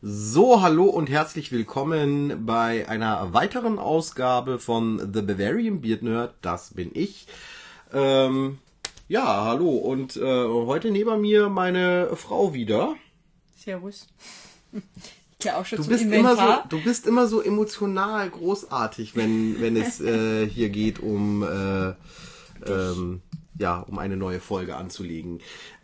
So, hallo und herzlich willkommen bei einer weiteren Ausgabe von The Bavarian Beard Nerd. Das bin ich. Ähm, ja, hallo und äh, heute neben mir meine Frau wieder. Servus. Gehe auch schon Du bist immer so, du bist immer so emotional großartig, wenn wenn es äh, hier geht um äh, ähm, ja um eine neue Folge anzulegen.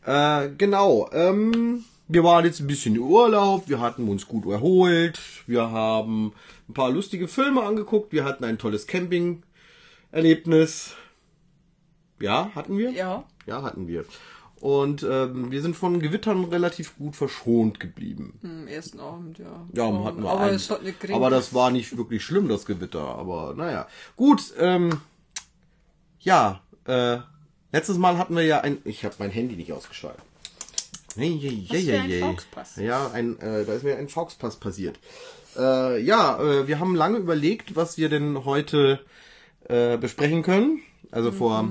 Äh, genau. Ähm, wir waren jetzt ein bisschen in Urlaub, wir hatten uns gut erholt, wir haben ein paar lustige Filme angeguckt, wir hatten ein tolles Camping-Erlebnis. Ja, hatten wir? Ja. Ja, hatten wir. Und ähm, wir sind von Gewittern relativ gut verschont geblieben. Am ersten Abend, ja. Ja, man hat nur aber einen. es hat nicht geregnet. aber das war nicht wirklich schlimm, das Gewitter. Aber naja. Gut, ähm, ja, äh, letztes Mal hatten wir ja ein. Ich habe mein Handy nicht ausgeschaltet. Hey, hey, hey, hey, hey. Fauxpass. Ja, ein, äh, da ist mir ein Fauxpass passiert. Äh, ja, äh, wir haben lange überlegt, was wir denn heute äh, besprechen können. Also vor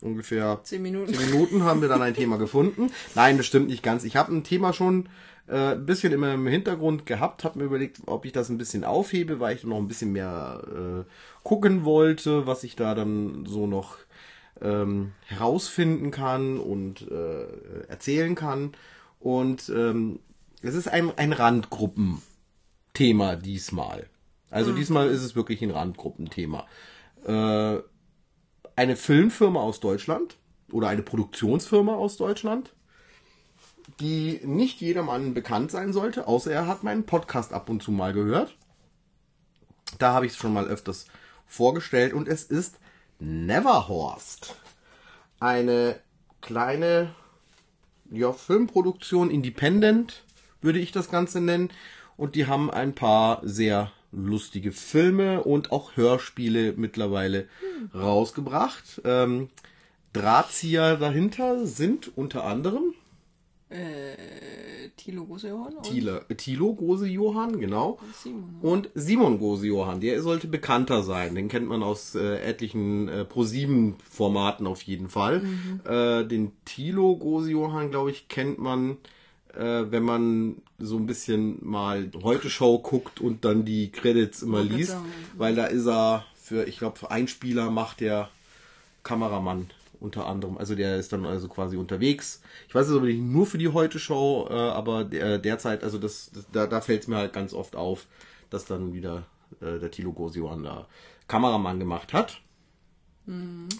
ungefähr Zehn Minuten. zehn Minuten haben wir dann ein Thema gefunden. Nein, bestimmt nicht ganz. Ich habe ein Thema schon äh, ein bisschen immer im Hintergrund gehabt, habe mir überlegt, ob ich das ein bisschen aufhebe, weil ich noch ein bisschen mehr äh, gucken wollte, was ich da dann so noch ähm, herausfinden kann und äh, erzählen kann. Und ähm, es ist ein, ein Randgruppenthema diesmal. Also diesmal ist es wirklich ein Randgruppenthema. Äh, eine Filmfirma aus Deutschland oder eine Produktionsfirma aus Deutschland, die nicht jedermann bekannt sein sollte, außer er hat meinen Podcast ab und zu mal gehört. Da habe ich es schon mal öfters vorgestellt und es ist Neverhorst. Eine kleine ja, Filmproduktion, Independent würde ich das Ganze nennen. Und die haben ein paar sehr lustige Filme und auch Hörspiele mittlerweile rausgebracht. Ähm, Drahtzieher dahinter sind unter anderem Äh, Thilo Gosejohann und Thiele, Thilo Gose Johann, genau. Simon. Und Simon Gose Johann, der sollte bekannter sein. Den kennt man aus äh, etlichen äh, Pro-7-Formaten auf jeden Fall. Äh, den Thilo Gose Johann, glaube ich, kennt man, äh, wenn man so ein bisschen mal Heute Show guckt und dann die Credits immer liest. Weil da ist er für, ich glaube, für Einspieler macht der Kameramann unter anderem. Also der ist dann also quasi unterwegs. Ich weiß es aber nicht nur für die Heute-Show, äh, aber der, derzeit, also das, das da, da fällt es mir halt ganz oft auf, dass dann wieder äh, der Tilo Gosiohan da Kameramann gemacht hat.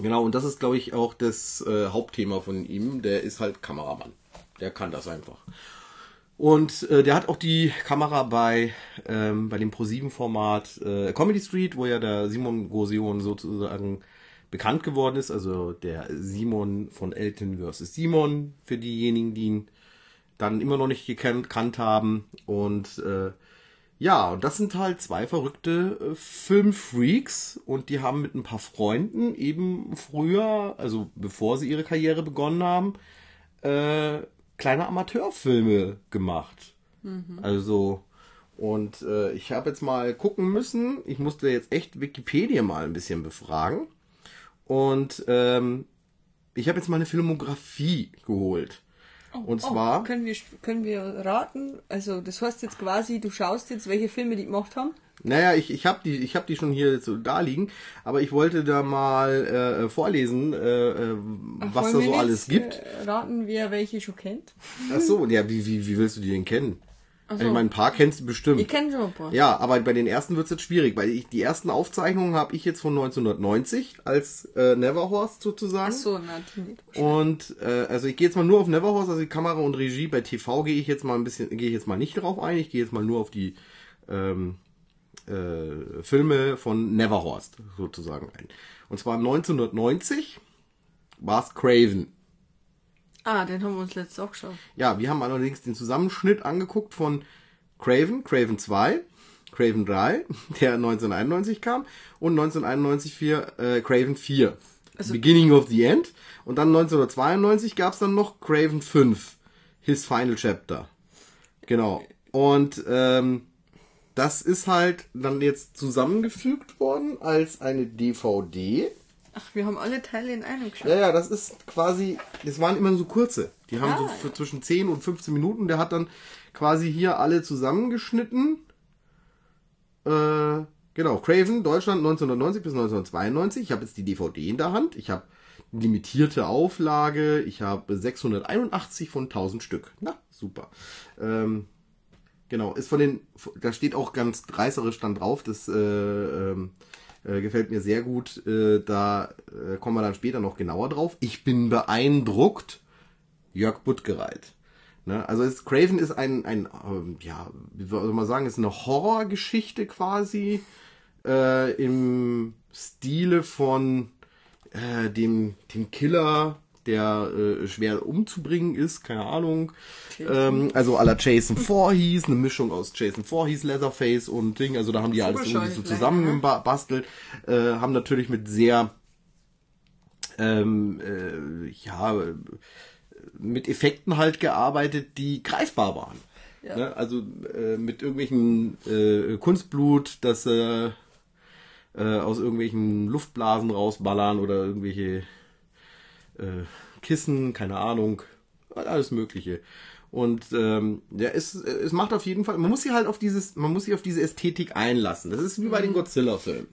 Genau, und das ist, glaube ich, auch das äh, Hauptthema von ihm. Der ist halt Kameramann. Der kann das einfach. Und äh, der hat auch die Kamera bei, ähm, bei dem Pro7-Format äh, Comedy Street, wo ja der Simon Gosion sozusagen bekannt geworden ist. Also der Simon von Elton vs. Simon, für diejenigen, die ihn dann immer noch nicht gekannt, haben. Und äh, ja, und das sind halt zwei verrückte äh, Filmfreaks und die haben mit ein paar Freunden eben früher, also bevor sie ihre Karriere begonnen haben, äh, kleine Amateurfilme gemacht. Also, und äh, ich habe jetzt mal gucken müssen, ich musste jetzt echt Wikipedia mal ein bisschen befragen. Und ähm, ich habe jetzt mal eine Filmografie geholt. und zwar. Oh, können, wir, können wir raten? Also, das heißt jetzt quasi, du schaust jetzt, welche Filme die gemacht haben? Naja, ich, ich habe die, ich hab die schon hier so da liegen, aber ich wollte da mal äh, vorlesen, äh, äh, was da so wir alles jetzt, gibt. Äh, raten, wer welche schon kennt? Ach so, ja, wie, wie, wie willst du die denn kennen? Also, ich meine, ein paar kennst du bestimmt. Ich kenne schon ein paar. Ja, aber bei den ersten wird's jetzt schwierig, weil ich, die ersten Aufzeichnungen habe ich jetzt von 1990 als äh, Neverhorst sozusagen. Ach so, na, die nicht. Und äh, also ich gehe jetzt mal nur auf Neverhorst, also die Kamera und Regie. Bei TV gehe ich jetzt mal ein bisschen, gehe ich jetzt mal nicht drauf ein. Ich gehe jetzt mal nur auf die ähm, äh, Filme von Neverhorst sozusagen ein. Und zwar 1990 war's Craven. Ah, den haben wir uns letztes auch geschaut. Ja, wir haben allerdings den Zusammenschnitt angeguckt von Craven, Craven 2, Craven 3, der 1991 kam, und 1991 für äh, Craven 4. Beginning of the End. Und dann 1992 gab's dann noch Craven 5, His Final Chapter. Genau. Und ähm, das ist halt dann jetzt zusammengefügt worden als eine DVD. Ach, wir haben alle Teile in einem geschaut. Ja, ja, das ist quasi, das waren immer so kurze. Die haben so Ah. für zwischen 10 und 15 Minuten. Der hat dann quasi hier alle zusammengeschnitten. Äh, genau, Craven, Deutschland 1990 bis 1992. Ich habe jetzt die DVD in der Hand. Ich habe limitierte Auflage. Ich habe 681 von 1000 Stück. Na, super. Ähm, genau, ist von den, da steht auch ganz reißerisch dann drauf, das äh, ähm, äh, gefällt mir sehr gut. Äh, da äh, kommen wir dann später noch genauer drauf. Ich bin beeindruckt. Jörg Buttgereit. Ne? Also ist, Craven ist ein, ein ähm, ja, wie soll man sagen, ist eine Horrorgeschichte quasi äh, im Stile von äh, dem, dem Killer, der äh, schwer umzubringen ist, keine Ahnung. Ähm, also aller Jason Voorhees, eine Mischung aus Jason Voorhees, Leatherface und Ding. Also da haben die alles irgendwie so zusammengebastelt. Äh, haben natürlich mit sehr ähm, äh, ja mit Effekten halt gearbeitet, die greifbar waren. Ja. Ne? Also äh, mit irgendwelchen äh, Kunstblut, das äh, äh, aus irgendwelchen Luftblasen rausballern oder irgendwelche äh, Kissen, keine Ahnung, alles Mögliche. Und ähm, ja, es, es macht auf jeden Fall, man muss sich halt auf dieses, man muss sich auf diese Ästhetik einlassen. Das ist wie bei den mhm. Godzilla-Filmen.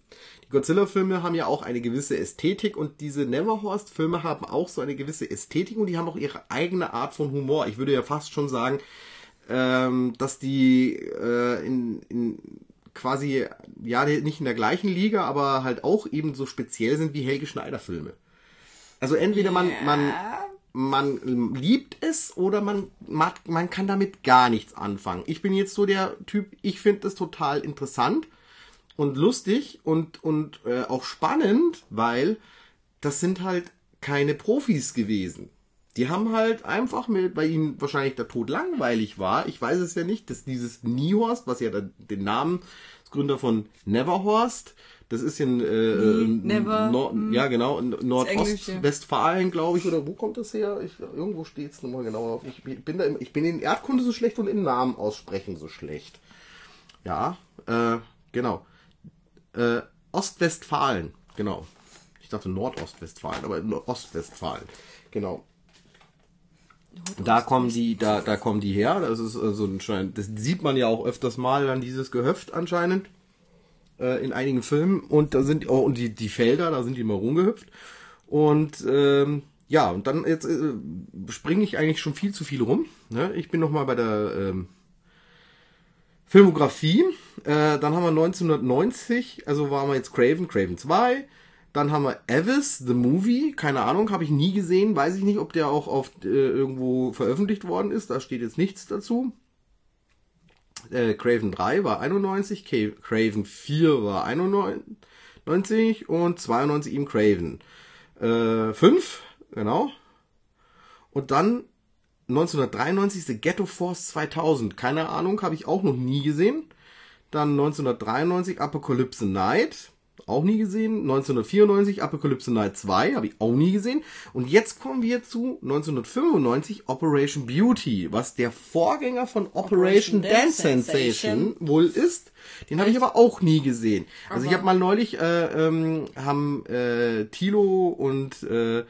Die Godzilla-Filme haben ja auch eine gewisse Ästhetik und diese Neverhorst-Filme haben auch so eine gewisse Ästhetik und die haben auch ihre eigene Art von Humor. Ich würde ja fast schon sagen, ähm, dass die äh, in, in quasi, ja, nicht in der gleichen Liga, aber halt auch eben so speziell sind wie Helge Schneider-Filme. Also entweder man, man, man liebt es oder man, man kann damit gar nichts anfangen. Ich bin jetzt so der Typ, ich finde das total interessant und lustig und, und äh, auch spannend, weil das sind halt keine Profis gewesen. Die haben halt einfach mit, weil ihnen wahrscheinlich der Tod langweilig war. Ich weiß es ja nicht, dass dieses Niehorst, was ja den Namen des Gründer von Neverhorst, das ist in äh, Never, Nord, hm. ja genau Nordostwestfalen, glaube ich, oder wo kommt das her? Ich, irgendwo steht es nochmal genau auf. Ich bin da, ich bin in Erdkunde so schlecht und in Namen aussprechen so schlecht. Ja, äh, genau. Äh, Ostwestfalen, genau. Ich dachte Nordostwestfalen, aber Ostwestfalen, genau. Da kommen die, da, da kommen die her. Das ist also anscheinend, das sieht man ja auch öfters mal an dieses Gehöft anscheinend äh, in einigen Filmen und da sind auch und die die Felder, da sind die immer rumgehüpft und ähm, ja und dann jetzt äh, springe ich eigentlich schon viel zu viel rum. Ne? Ich bin noch mal bei der ähm, Filmografie. Äh, dann haben wir 1990, also waren wir jetzt Craven, Craven 2. Dann haben wir Avis, The Movie. Keine Ahnung, habe ich nie gesehen. Weiß ich nicht, ob der auch auf äh, irgendwo veröffentlicht worden ist. Da steht jetzt nichts dazu. Äh, Craven 3 war 91, Craven 4 war 91 und 92 ihm Craven. Äh, 5, genau. Und dann 1993 The Ghetto Force 2000. Keine Ahnung, habe ich auch noch nie gesehen. Dann 1993 Apocalypse Night. Auch nie gesehen. 1994 Apocalypse Night 2, habe ich auch nie gesehen. Und jetzt kommen wir zu 1995 Operation Beauty, was der Vorgänger von Operation, Operation Dance, Dance Sensation, wohl ist. Den habe ich aber auch nie gesehen. Also ich habe mal neulich, äh, ähm, haben äh, Tilo und äh,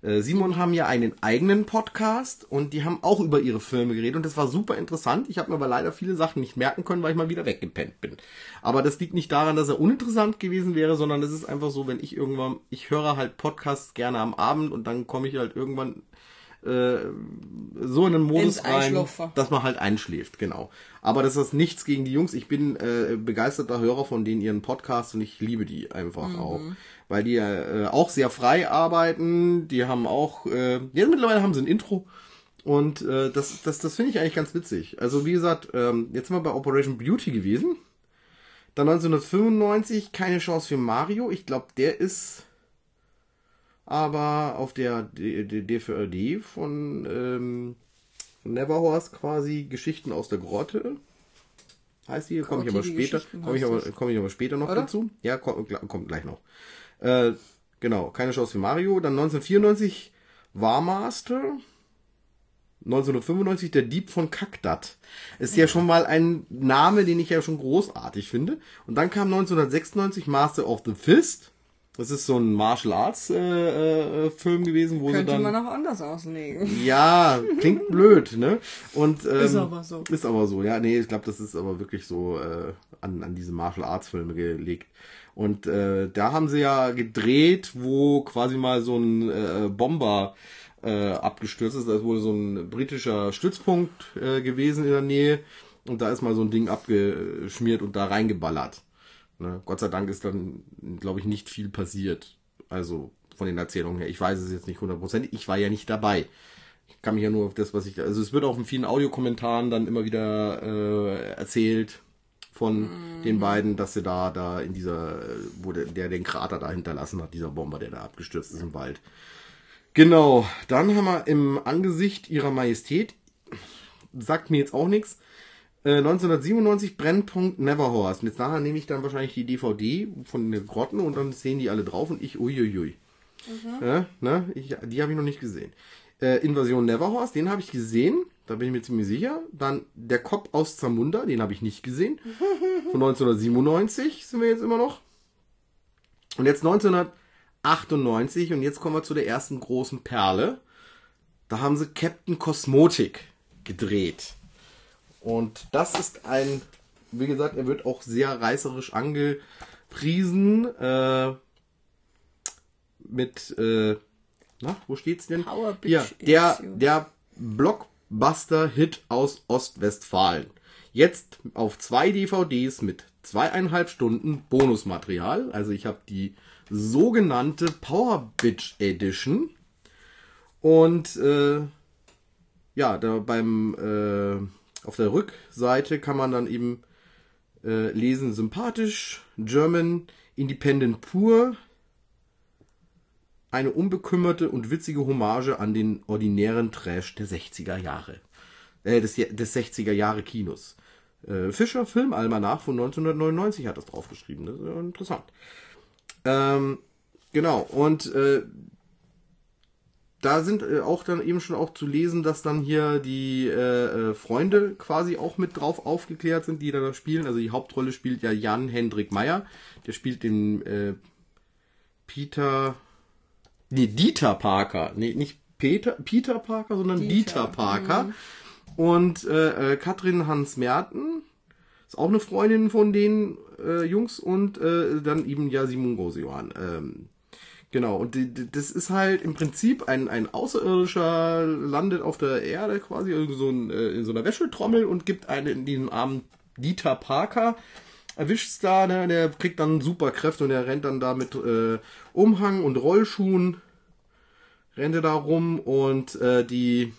Simon haben ja einen eigenen Podcast und die haben auch über ihre Filme geredet und das war super interessant. Ich habe mir aber leider viele Sachen nicht merken können, weil ich mal wieder weggepennt bin. Aber das liegt nicht daran, dass er uninteressant gewesen wäre, sondern es ist einfach so, wenn ich irgendwann, ich höre halt Podcasts gerne am Abend und dann komme ich halt irgendwann äh, so in einen Modus rein, dass man halt einschläft, genau. Aber das ist nichts gegen die Jungs. Ich bin äh, begeisterter Hörer von denen ihren Podcasts und ich liebe die einfach mhm. auch weil die äh, auch sehr frei arbeiten. Die haben auch, äh, jetzt mittlerweile haben sie ein Intro. Und äh, das, das, das finde ich eigentlich ganz witzig. Also wie gesagt, ähm, jetzt sind wir bei Operation Beauty gewesen. Dann 1995 keine Chance für Mario. Ich glaube, der ist aber auf der DVD von ähm, Neverhorst quasi Geschichten aus der Grotte. Heißt die, komme ich aber später, komme ich aber, komm ich aber später noch Oder? dazu. Ja, kommt, kommt gleich noch. Äh, genau, keine Chance für Mario. Dann 1994 Warmaster. 1995 der Dieb von Kakdat. Ist ja schon mal ein Name, den ich ja schon großartig finde. Und dann kam 1996 Master of the Fist. Das ist so ein Martial Arts äh, äh, Film gewesen, wo Könnte sie dann man auch anders auslegen. ja, klingt blöd, ne? Und ähm, Ist aber so. Ist aber so, ja, nee, ich glaube, das ist aber wirklich so äh, an, an diese Martial Arts Filme gelegt. Und äh, da haben sie ja gedreht, wo quasi mal so ein äh, Bomber äh, abgestürzt ist. Da ist wohl so ein britischer Stützpunkt äh, gewesen in der Nähe. Und da ist mal so ein Ding abgeschmiert und da reingeballert. Ne? Gott sei Dank ist dann, glaube ich, nicht viel passiert. Also von den Erzählungen her. Ich weiß es jetzt nicht hundertprozentig. Ich war ja nicht dabei. Ich kann mich ja nur auf das, was ich. Also es wird auch in vielen Audiokommentaren dann immer wieder äh, erzählt von den beiden, dass sie da, da in dieser, wo der, der den Krater da hinterlassen hat, dieser Bomber, der da abgestürzt ist im Wald. Genau, dann haben wir im Angesicht ihrer Majestät, sagt mir jetzt auch nichts, äh, 1997 Brennpunkt Neverhorst. Und jetzt nachher nehme ich dann wahrscheinlich die DVD von den Grotten und dann sehen die alle drauf und ich, uiuiui. Ja, ne? ich, die habe ich noch nicht gesehen. Äh, Invasion Neverhorst, den habe ich gesehen, da bin ich mir ziemlich sicher. Dann Der Kopf aus Zamunda, den habe ich nicht gesehen. Von 1997 sind wir jetzt immer noch. Und jetzt 1998 und jetzt kommen wir zu der ersten großen Perle. Da haben sie Captain Cosmotic gedreht. Und das ist ein, wie gesagt, er wird auch sehr reißerisch angepriesen. Äh, mit, äh, na, wo steht's denn? Power Bitch ja, der, der Blockbuster-Hit aus Ostwestfalen. Jetzt auf zwei DVDs mit zweieinhalb Stunden Bonusmaterial. Also ich habe die sogenannte Power Bitch Edition. Und äh, ja, da beim äh, auf der Rückseite kann man dann eben äh, lesen sympathisch, German, Independent pur, eine unbekümmerte und witzige Hommage an den ordinären Trash der 60er Jahre. Äh, des, des 60er Jahre Kinos. Äh, Fischer Filmalmanach von 1999 hat das draufgeschrieben. Das ist ja interessant. Ähm, genau, und äh, da sind äh, auch dann eben schon auch zu lesen, dass dann hier die äh, äh, Freunde quasi auch mit drauf aufgeklärt sind, die da spielen. Also die Hauptrolle spielt ja Jan Hendrik Meyer. Der spielt den äh, Peter. Nee, Dieter Parker. Nee, nicht Peter, Peter Parker, sondern Dieter, Dieter, Parker. Und äh, äh, Katrin Hans Merten ist auch eine Freundin von den äh, Jungs und äh, dann eben ja Simon Grosejohann. Ähm, genau, und die, die, das ist halt im Prinzip ein, ein Außerirdischer landet auf der Erde quasi irgend so ein, äh, in so einer Wäschetrommel und gibt einen in diesem armen Dieter Parker erwischt's da, ne? der kriegt dann Superkräfte und der rennt dann da mit äh, Umhang und Rollschuhen rennt er da rum und äh, die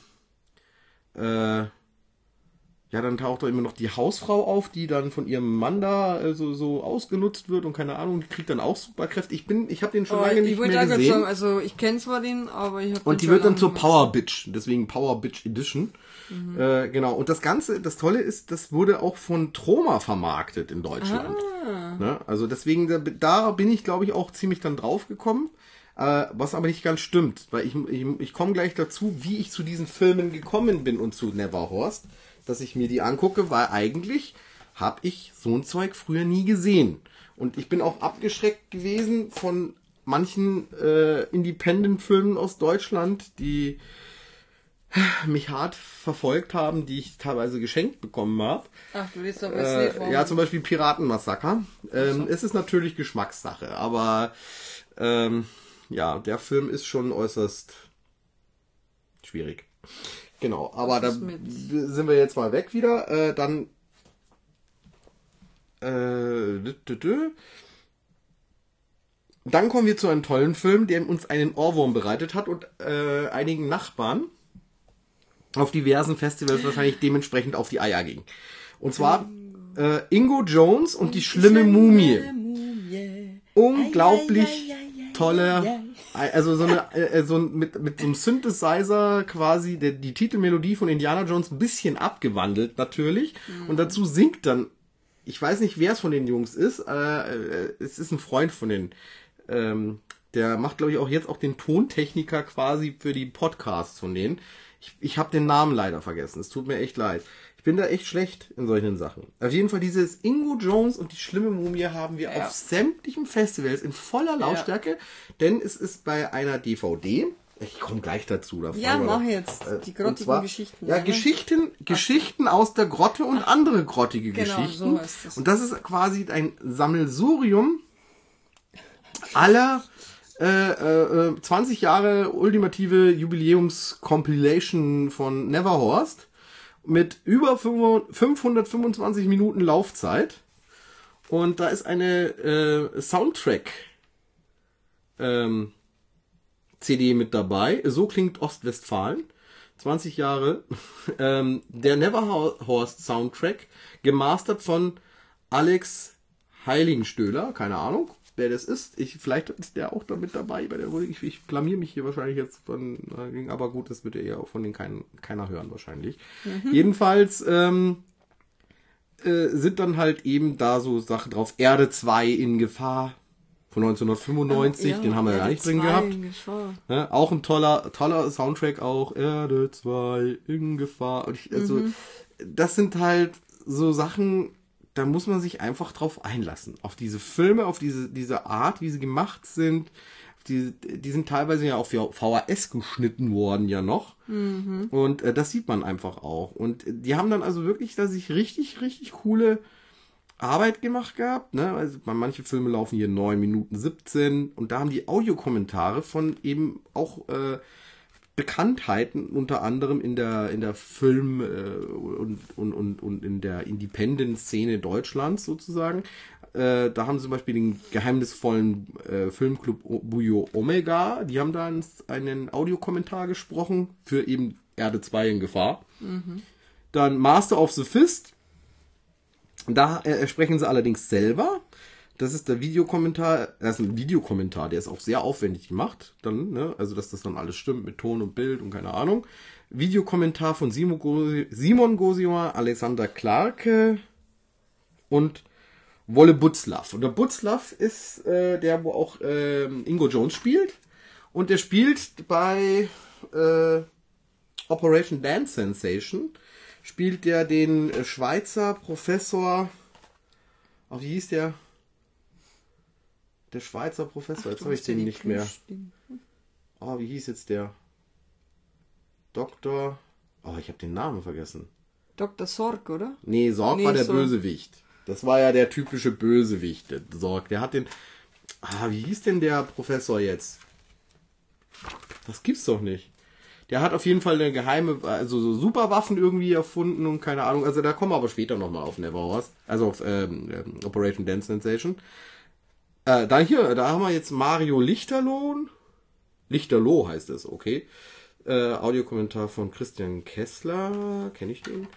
äh, ja, dann taucht da immer noch die Hausfrau auf, die dann von ihrem Mann da äh, so, so ausgenutzt wird und keine Ahnung, die kriegt dann auch Superkräfte. Ich bin, ich habe den schon Aber lange ich nicht mehr gesehen. sagen, also ich kenne zwar den, aber ich habe Und die wird dann zur Power Bitch, deswegen Power Bitch Edition. Äh, genau. Und das Ganze, das Tolle ist, das wurde auch von Troma vermarktet in Deutschland. Ne? Also deswegen, da, da bin ich, glaube ich, auch ziemlich dann drauf gekommen. Äh, was aber nicht ganz stimmt, weil ich, ich, ich komme gleich dazu, wie ich zu diesen Filmen gekommen bin und zu Neverhorst, dass ich mir die angucke, weil eigentlich habe ich so ein Zeug früher nie gesehen. Und ich bin auch abgeschreckt gewesen von manchen äh, Independent-Filmen aus Deutschland, die mich hart verfolgt haben, die ich teilweise geschenkt bekommen habe. Ach, du willst doch Äh, ja, zum Beispiel Piratenmassaker. Ähm, Es ist natürlich Geschmackssache, aber ähm, ja, der Film ist schon äußerst schwierig. Genau, aber da sind wir jetzt mal weg wieder. Äh, dann äh, dü- dü- dü. dann kommen wir zu einem tollen Film, der uns einen Ohrwurm bereitet hat und äh, einigen Nachbarn auf diversen Festivals wahrscheinlich dementsprechend auf die Eier ging. Und zwar äh, Ingo Jones und die schlimme Mumie. Unglaublich tolle, also so eine, äh, so ein- mit, mit so einem Synthesizer quasi der, die Titelmelodie von Indiana Jones ein bisschen abgewandelt natürlich. Und dazu singt dann, ich weiß nicht, wer es von den Jungs ist, äh, äh, es ist ein Freund von den, ähm, der macht, glaube ich, auch jetzt auch den Tontechniker quasi für die Podcasts von denen. Ich, ich habe den Namen leider vergessen. Es tut mir echt leid. Ich bin da echt schlecht in solchen Sachen. Auf jeden Fall dieses Ingo Jones und die schlimme Mumie haben wir Ja. auf sämtlichen Festivals in voller Lautstärke, denn es ist bei einer DVD. Ich komme gleich dazu. Da Ja, mach jetzt. Äh, Die grottigen zwar- Geschichten, Ja, oder? Geschichten, Geschichten aus der Grotte und andere grottige Genau, Geschichten. so heißt es. Und das ist quasi ein Sammelsurium aller äh, äh, äh, 20 Jahre ultimative Jubiläums-Compilation von Neverhorst mit über 525 Minuten Laufzeit. Und da ist eine äh, Soundtrack ähm, CD mit dabei. So klingt Ostwestfalen. 20 Jahre. Ähm, der Neverhorst Soundtrack, gemastert von Alex Heiligenstöhler. Keine Ahnung, wer das ist. Ich, vielleicht ist der auch damit dabei bei der Rubrik. Ich, ich blamier mich hier wahrscheinlich jetzt von, äh, aber gut, das wird ja eher von den kein, keiner hören wahrscheinlich. Jedenfalls, ähm, äh, sind dann halt eben da so Sachen drauf. Erde 2 in Gefahr von 1995, den haben wir ja nicht drin gehabt. Ja, auch ein toller, toller Soundtrack auch. Erde 2 in Gefahr. Und ich, also, das sind halt so Sachen, da muss man sich einfach drauf einlassen. Auf diese Filme, auf diese, diese Art, wie sie gemacht sind. Die, die sind teilweise ja auf VHS geschnitten worden ja noch. Und äh, das sieht man einfach auch. Und die haben dann also wirklich da sich richtig, richtig coole Arbeit gemacht gehabt. Ne? Also manche Filme laufen hier 9 Minuten 17 und da haben die Audiokommentare von eben auch äh, Bekanntheiten, unter anderem in der, in der Film- äh, und, und, und, und in der Independent-Szene Deutschlands sozusagen. Äh, da haben sie zum Beispiel den geheimnisvollen äh, Filmclub O- Bujo Omega, die haben da einen, einen Audiokommentar gesprochen für eben Erde 2 in Gefahr. Dann Master of the Fist, da äh, sprechen sie allerdings selber. Das ist der Videokommentar, das ist ein Videokommentar, der ist auch sehr aufwendig gemacht, dann, ne? also dass das dann alles stimmt mit Ton und Bild und keine Ahnung. Videokommentar von Simon, Gosi Simon Gosior, Alexander Clarke und Wolle Butzlaff. Und der Butzlaff ist äh, der, wo auch ähm, Ingo Jones spielt. Und der spielt bei äh, Operation Dance Sensation spielt der den äh, Schweizer Professor. Ach, wie hieß der? Der Schweizer Professor, jetzt habe ich den nicht mehr. Oh, wie hieß jetzt der? Doktor. Oh, ich habe den Namen vergessen. Dr. Sorg, oder? Nee, Sorg Nee, war der Sorg. Bösewicht. Das war ja der typische Bösewicht, der Sorg. Der hat den. Ah, wie hieß denn der Professor jetzt? Das gibt's doch nicht. Der hat auf jeden Fall eine geheime, also so Superwaffen irgendwie erfunden und keine Ahnung. Also da kommen wir aber später nochmal auf Neverhorst. Also auf ähm, ähm, Operation Dance Sensation. Äh, da hier, da haben wir jetzt Mario Lichterlohn. Lichterloh heißt es, okay. Äh, Audiokommentar von Christian Kessler, kenne ich den.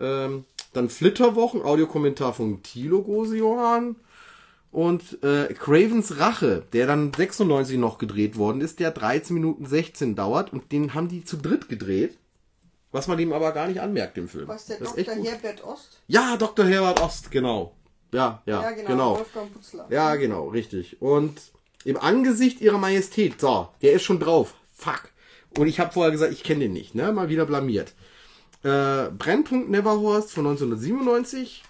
Ähm, dann Flitterwochen, Audiokommentar von Thilo Gosejohann. Und äh, Cravens Rache, der dann 96 noch gedreht worden ist, der 13 Minuten 16 dauert und den haben die zu dritt gedreht. Was man ihm aber gar nicht anmerkt im Film. Was der Das Dr. Herbert Ost? Ja, Dr. Herbert Ost, genau. Ja, ja, Ja, genau. genau. Wolfgang Putzler. Ja, genau, richtig. Und im Angesicht ihrer Majestät, so, der ist schon drauf. Fuck. Und ich habe vorher gesagt, ich kenne den nicht, ne? Mal wieder blamiert. Äh, Brennpunkt Neverhorst von 1997.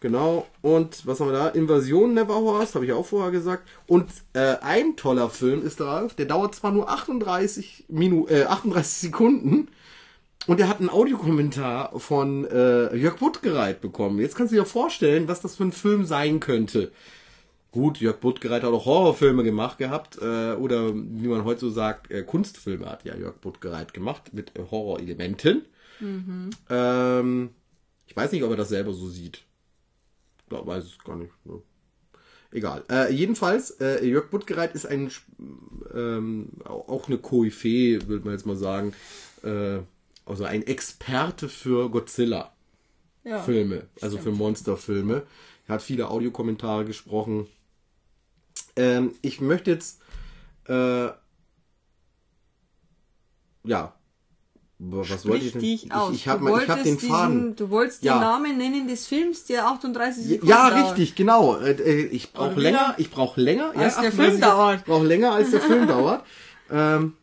Genau. Und was haben wir da? Invasion Neverhorst, habe ich auch vorher gesagt. Und äh, ein toller Film ist drauf, der dauert zwar nur 38 Minuten, äh, 38 Sekunden. Und er hat einen Audiokommentar von äh, Jörg Buttgereit bekommen. Jetzt kannst du dir vorstellen, was das für ein Film sein könnte. Gut, Jörg Buttgereit hat auch Horrorfilme gemacht gehabt. Äh, oder wie man heute so sagt, äh, Kunstfilme hat ja Jörg Buttgereit gemacht mit äh, Horrorelementen. Ähm, ich weiß nicht, ob er das selber so sieht. Ich weiß es gar nicht. Ne? Egal. Äh, jedenfalls, äh, Jörg Buttgereit ist ein ähm, auch eine Koryphäe, würde man jetzt mal sagen. Äh, also ein Experte für Godzilla. Ja. Filme, also für Monsterfilme. Er hat viele Audiokommentare gesprochen. Ähm, ich möchte jetzt, äh, ja, was wollte ich denn? dich aus. Ich, ich habe hab den wolltest Faden. diesen- Du wolltest Ja. den Namen nennen des Films, der 38 Sekunden Ja, dauert. richtig, genau. Äh, äh, Ich brauche länger, ich brauche länger. Als ja, der 38 Film dauert. Ich brauche länger, als der Film dauert. Ähm,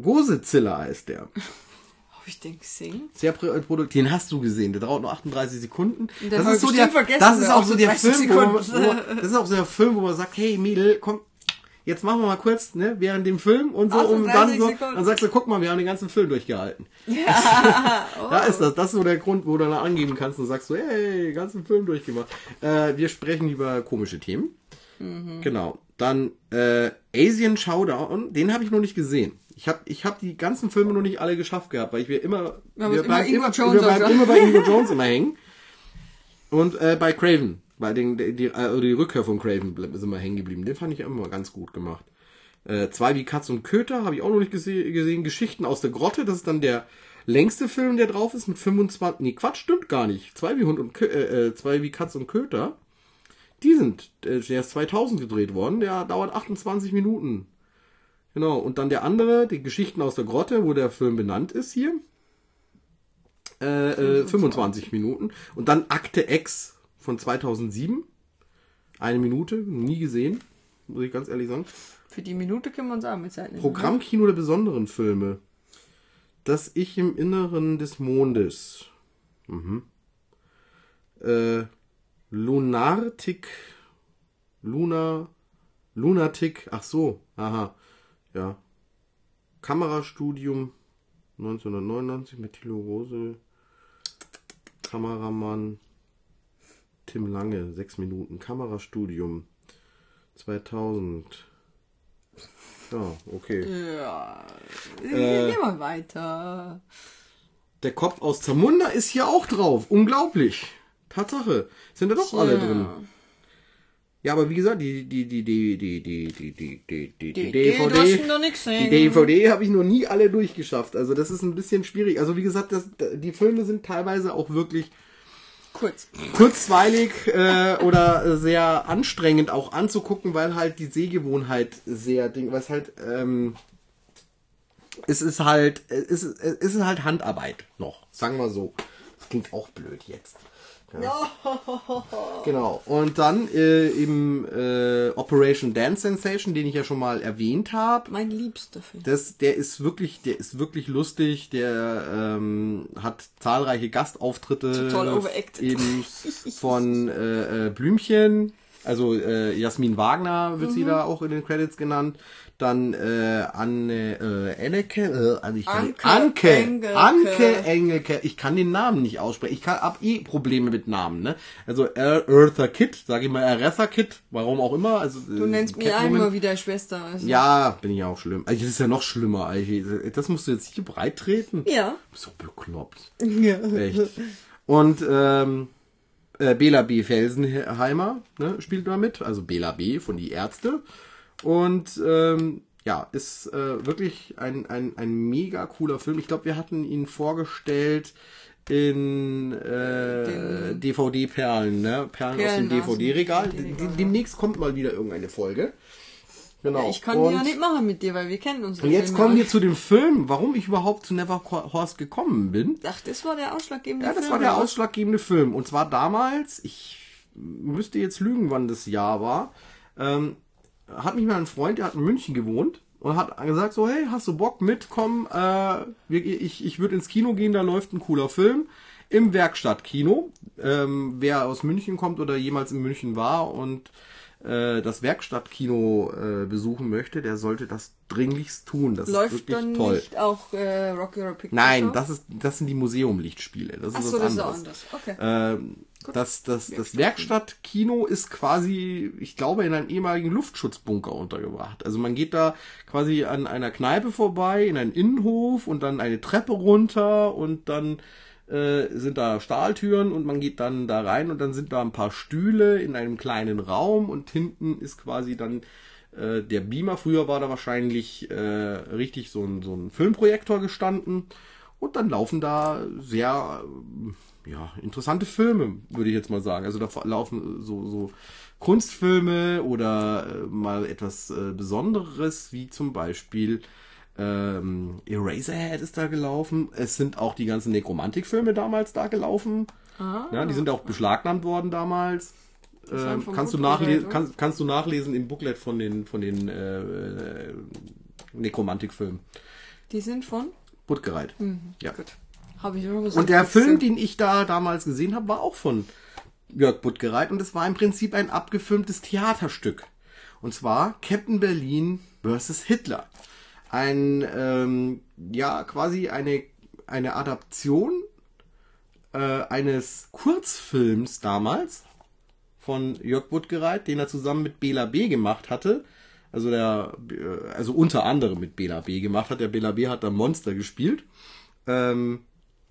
Gosezilla heißt der. Hab ich den gesehen? Sehr pro- produkt. Den hast du gesehen. Der dauert nur 38 Sekunden. Den Das ist so der, das ist auch so der 30 Film, wo man, wo das ist auch so der Film, wo man sagt, hey Mädel, komm, jetzt machen wir mal kurz, ne, während dem Film und so, um 38 dann so, Sekunden. dann sagst du, guck mal, wir haben den ganzen Film durchgehalten. Ja, Da ist das, das ist so der Grund, wo du dann angeben kannst und sagst so, hey, den ganzen Film durchgemacht. Äh, wir sprechen über komische Themen. Genau. Dann äh, Asian Showdown, den habe ich noch nicht gesehen. Ich habe ich hab die ganzen Filme noch nicht alle geschafft gehabt, weil ich wir immer, wir muss immer immer, Jones wir bleiben immer bei Ingo Jones immer hängen. Und äh, bei Craven, bei den, die, die, äh, die Rückkehr von Craven sind wir hängen geblieben. Den fand ich immer ganz gut gemacht. Äh, zwei wie Katz und Köter habe ich auch noch nicht gese gesehen. Geschichten aus der Grotte, das ist dann der längste Film, der drauf ist, mit 25. Nee, Quatsch, stimmt gar nicht. Zwei wie Hund und Kö äh, äh, zwei wie Katz und Köter. Die sind, äh, der ist 2000 gedreht worden, der dauert 28 Minuten. Genau, und dann der andere, die Geschichten aus der Grotte, wo der Film benannt ist hier. Äh, äh, 25 Minuten. Und dann Akte X von 2007. Eine Minute, nie gesehen, muss ich ganz ehrlich sagen. Für die Minute können wir uns auch mit Zeit nehmen. Programmkino der besonderen Filme. Das Ich im Inneren des Mondes. Mhm. Äh, Lunartik. Luna. Lunatic. Ach so. Aha. Ja. Kamerastudium 1999 mit Thilo Rose. Kameramann. Tim Lange. Sechs Minuten. Kamerastudium 2000. Ja, okay. Ja. Äh. Gehen wir weiter. Der Kopf aus Zamunda ist hier auch drauf. Unglaublich. Tatsache. Sind da doch alle drin. Ja, aber wie gesagt, die, die, die, die, die, die, die, die, die, die, DVD, die. DVD habe ich noch nie alle durchgeschafft. Also das ist ein bisschen schwierig. Also wie gesagt, das, die Filme sind teilweise auch wirklich Kurz. kurzweilig äh, oder sehr anstrengend auch anzugucken, weil halt die Sehgewohnheit sehr ding, was halt ähm, es ist halt es ist, es ist halt Handarbeit noch, sagen wir so. Das klingt auch blöd jetzt. Genau. Und dann äh, im äh, Operation Dance Sensation, den ich ja schon mal erwähnt habe. Mein liebster Film. Das, der ist wirklich, der ist wirklich lustig. Der ähm, hat zahlreiche Gastauftritte Total overacted. eben von äh, äh, Blümchen. Also äh, Jasmin Wagner wird Mhm. sie da auch in den Credits genannt. Dann äh, Anne äh, Enneke, äh, also ich kann, Anke Anke, Engelke. Anke Engelke. Ich kann den Namen nicht aussprechen. Ich ab eh Probleme mit Namen. Ne? Also Eartha Kitt, sage ich mal Eretha Kitt, warum auch immer. Also Du nennst mich auch immer wieder Schwester. Also. ja, bin ich auch schlimm. Also, das ist ja noch schlimmer. Also, das musst du jetzt hier breit treten. Ja. So bekloppt. ja. Echt. Und ähm, äh, Bela B. Felsenheimer ne, spielt da mit. Also Bela B. von die Ärzte. Und ähm, ja, ist äh, wirklich ein, ein, ein mega cooler Film. Ich glaube, wir hatten ihn vorgestellt in äh, DVD-Perlen, ne? Perlen, aus dem Perlen aus dem DVD-Regal. Ja. Demnächst kommt mal wieder irgendeine Folge. Genau. Ich kann Und- die ja nicht machen mit dir, weil wir kennen uns. und jetzt kommen wir zu dem Film, warum ich überhaupt zu Never Horst gekommen bin. Ach, das war der ausschlaggebende Ja, das Film. war der oder? ausschlaggebende Film. Und zwar damals, ich müsste jetzt lügen, wann das Jahr war, ähm, hat mich mal ein Freund, der hat in München gewohnt und hat gesagt so, hey, hast du Bock mitkommen? Äh, ich ich würde ins Kino gehen, da läuft ein cooler Film. Im Werkstattkino. Ähm, wer aus München kommt oder jemals in München war und äh, das Werkstattkino äh, besuchen möchte, der sollte das dringlichst tun. Das ist Läuft wirklich dann toll. nicht auch äh, Rocky Horror Picture Nein, Show? das ist das sind die Museumlichtspiele. Das ist Ach was so, das ist anderes. anders. Okay. Ähm, das, das, das Werkstattkino ist quasi, ich glaube, in einem ehemaligen Luftschutzbunker untergebracht. Also man geht da quasi an einer Kneipe vorbei, in einen Innenhof und dann eine Treppe runter und dann äh, sind da Stahltüren und man geht dann da rein und dann sind da ein paar Stühle in einem kleinen Raum und hinten ist quasi dann äh, der Beamer. Früher war da wahrscheinlich äh, richtig so ein, so ein Filmprojektor gestanden und dann laufen da sehr ja, interessante Filme, würde ich jetzt mal sagen. Also da laufen so, so Kunstfilme oder äh, mal etwas äh, Besonderes, wie zum Beispiel ähm, Eraserhead ist da gelaufen. Es sind auch die ganzen Nekromantik-Filme damals da gelaufen. Ah. Ja, die sind auch beschlagnahmt worden damals. Ähm, kannst, du nachlesen, kannst, kannst du nachlesen im Booklet von den, von den äh, Nekromantik-Filmen. Die sind von? Buttgereit. Ja. Gut. Habe ich schon Und der Film, den ich da damals gesehen habe, war auch von Jörg Buttgereit und es war im Prinzip ein abgefilmtes Theaterstück. Und zwar Captain Berlin vs. Hitler. Ein, ähm, ja, quasi eine, eine Adaption äh, eines Kurzfilms damals von Jörg Buttgereit, den er zusammen mit Bela B. gemacht hatte. Also der, äh, also unter anderem mit Bela B. gemacht hat. Der Bela B. hat da Monster gespielt. Ähm,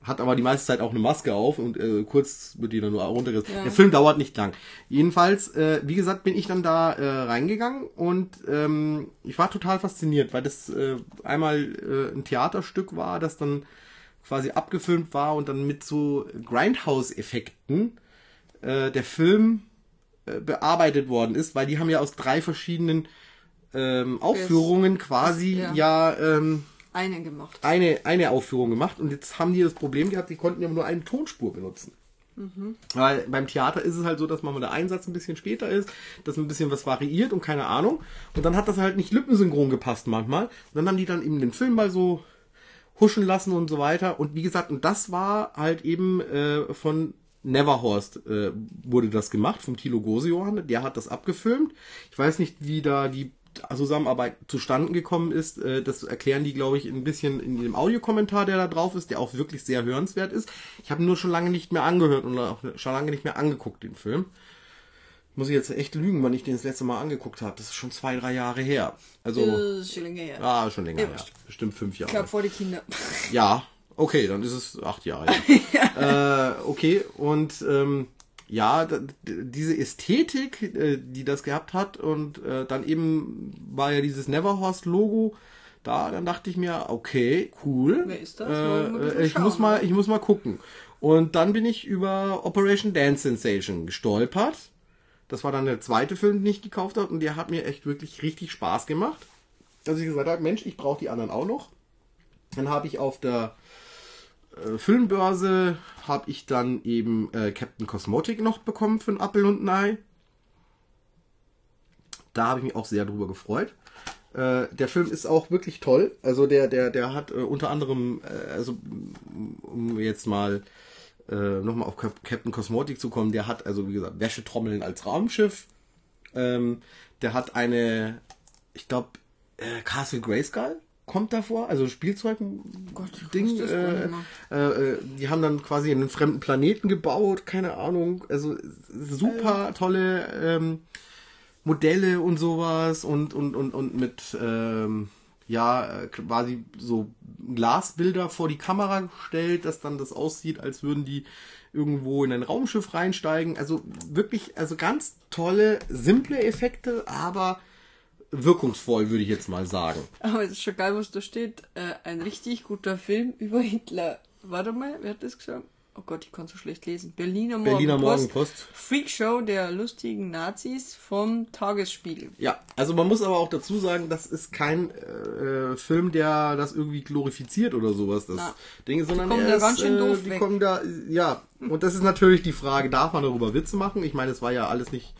hat aber die meiste Zeit auch eine Maske auf und äh, kurz wird die dann nur runtergerissen. Ja. Der Film dauert nicht lang. Jedenfalls, äh, wie gesagt, bin ich dann da äh, reingegangen und ähm, ich war total fasziniert, weil das äh, einmal äh, ein Theaterstück war, das dann quasi abgefilmt war und dann mit so Grindhouse-Effekten äh, der Film äh, bearbeitet worden ist, weil die haben ja aus drei verschiedenen ähm, Aufführungen quasi ja. ja ähm, einen gemacht. eine, eine Aufführung gemacht und jetzt haben die das Problem gehabt, die konnten ja nur eine Tonspur benutzen. Weil beim Theater ist es halt so, dass manchmal der Einsatz ein bisschen später ist, dass ein bisschen was variiert und keine Ahnung. Und dann hat das halt nicht lippensynchron gepasst manchmal. Und dann haben die dann eben den Film mal so huschen lassen und so weiter. Und wie gesagt, und das war halt eben äh, von Neverhorst äh, wurde das gemacht, vom Thilo Gosejohann. Der hat das abgefilmt. Ich weiß nicht, wie da die Zusammenarbeit zustande gekommen ist. Äh, das erklären die, glaube ich, ein bisschen in dem Audiokommentar, der da drauf ist, der auch wirklich sehr hörenswert ist. Ich habe nur schon lange nicht mehr angehört und auch schon lange nicht mehr angeguckt, den Film. Muss ich jetzt echt lügen, wann ich den das letzte Mal angeguckt habe. Das ist schon zwei, drei Jahre her. Also, ist schon länger her. ja, schon länger Ja, her. Bestimmt fünf Jahre. Ich glaube vor die Kinder. Ja, okay, dann ist es acht Jahre. Ja. äh, okay, und ähm, ja, diese Ästhetik, äh, die das gehabt hat, und äh, dann eben war ja dieses Neverhorst-Logo da, dann dachte ich mir, okay, cool. Wer ist das? Äh, äh, ich schauen, muss mal, oder? ich muss mal gucken. Und dann bin ich über Operation Dance Sensation gestolpert. Das war dann der zweite Film, den ich gekauft habe, und der hat mir echt wirklich richtig Spaß gemacht. Dass ich gesagt habe, Mensch, ich brauche die anderen auch noch. Dann habe ich auf der äh, Filmbörse habe ich dann eben äh, Captain Cosmotic noch bekommen für ein Apple und ein Ei. Da habe ich mich auch sehr drüber gefreut. Äh, der Film ist auch wirklich toll. Also der, der, der hat äh, unter anderem, äh, also um- jetzt mal nochmal auf Cap Captain Cosmotic zu kommen, der hat also wie gesagt Wäschetrommeln als Raumschiff. Ähm, der hat eine, ich glaube, Castle Grayskull kommt davor, also Spielzeug-Ding. Äh, äh, äh, die haben dann quasi einen fremden Planeten gebaut, keine Ahnung. Also super tolle ähm, Modelle und sowas und und und und mit ähm, ja äh, quasi so Glasbilder vor die Kamera gestellt, dass dann das aussieht, als würden die irgendwo in ein Raumschiff reinsteigen. Also wirklich, also ganz tolle, simple Effekte, aber wirkungsvoll, würde ich jetzt mal sagen. Aber es ist schon geil, was da steht. Äh, ein richtig guter Film über Hitler. Warte mal, wer hat das gesagt? Oh Gott, ich kann so schlecht lesen. Berliner Morgenpost. Berliner Morgenpost. Freakshow der lustigen Nazis vom Tagesspiegel. Ja, also man muss aber auch dazu sagen, das ist kein äh, Film, der das irgendwie glorifiziert oder sowas, das Na, Ding, sondern kommen er da ist, ganz schön äh, doof die weg. kommen da, ja, und das ist natürlich die Frage, darf man darüber Witze machen? Ich meine, es war ja alles nicht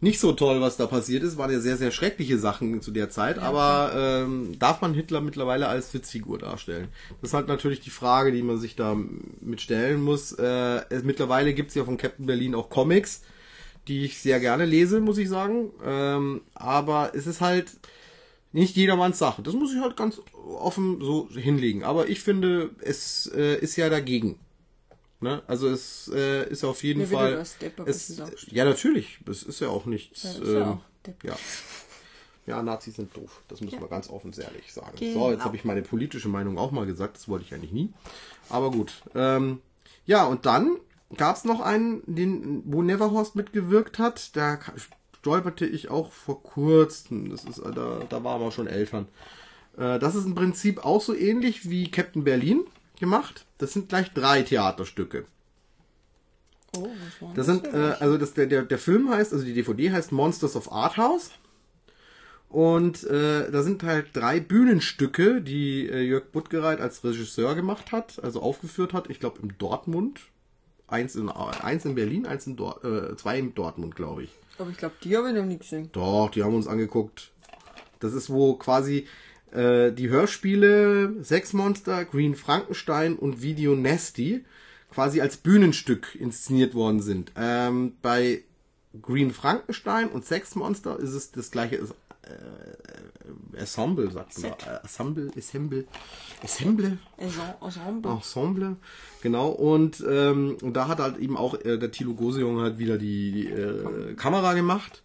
nicht so toll, was da passiert ist, waren ja sehr, sehr schreckliche Sachen zu der Zeit, aber ähm, darf man Hitler mittlerweile als Witzfigur darstellen? Das ist halt natürlich die Frage, die man sich da mit stellen muss. Äh, es, mittlerweile gibt's ja von Captain Berlin auch Comics, die ich sehr gerne lese, muss ich sagen. Ähm, aber es ist halt nicht jedermanns Sache. Das muss ich halt ganz offen so hinlegen. Aber ich finde, es äh, ist ja dagegen. Ne? Also es äh, ist auf jeden Ja, Fall. das Es, ja, natürlich. Es ist ja auch nichts. Ja, ähm, auch ja. ja, Nazis sind doof. Das muss Ja. man ganz offen ehrlich sagen. Genau. So, jetzt habe ich meine politische Meinung auch mal gesagt. Das wollte ich eigentlich nie. Aber gut. Ähm, ja, und dann gab es noch einen, den, wo Neverhorst mitgewirkt hat. Da stolperte ich auch vor kurzem. Das ist, äh, da, da waren wir schon Eltern. Äh, das ist im Prinzip auch so ähnlich wie Captain Berlin gemacht. Das sind gleich drei Theaterstücke. Oh, war Das sind, äh, also das, der, der, der Film heißt, also die DVD heißt Monsters of Art House. Und äh, da sind halt drei Bühnenstücke, die äh, Jörg Buttgereit als Regisseur gemacht hat, also aufgeführt hat, ich glaube im Dortmund. Eins in, eins in Berlin, eins in Dort, äh, zwei in Dortmund, glaube ich. Aber ich glaube, die habe ich noch nie gesehen. Doch, die haben wir uns angeguckt. Das ist, wo quasi äh, die Hörspiele Sexmonster, Green Frankenstein und Video Nasty quasi als Bühnenstück inszeniert worden sind. Ähm, bei Green Frankenstein und Sexmonster ist es das gleiche äh, Ensemble, sagt man. Äh, Ensemble, Ensemble, Ensemble, Ensemble. Ensemble. Ensemble, genau. Und, ähm, und da hat halt eben auch äh, der Thilo Gosejung halt wieder die, die äh, Kamera gemacht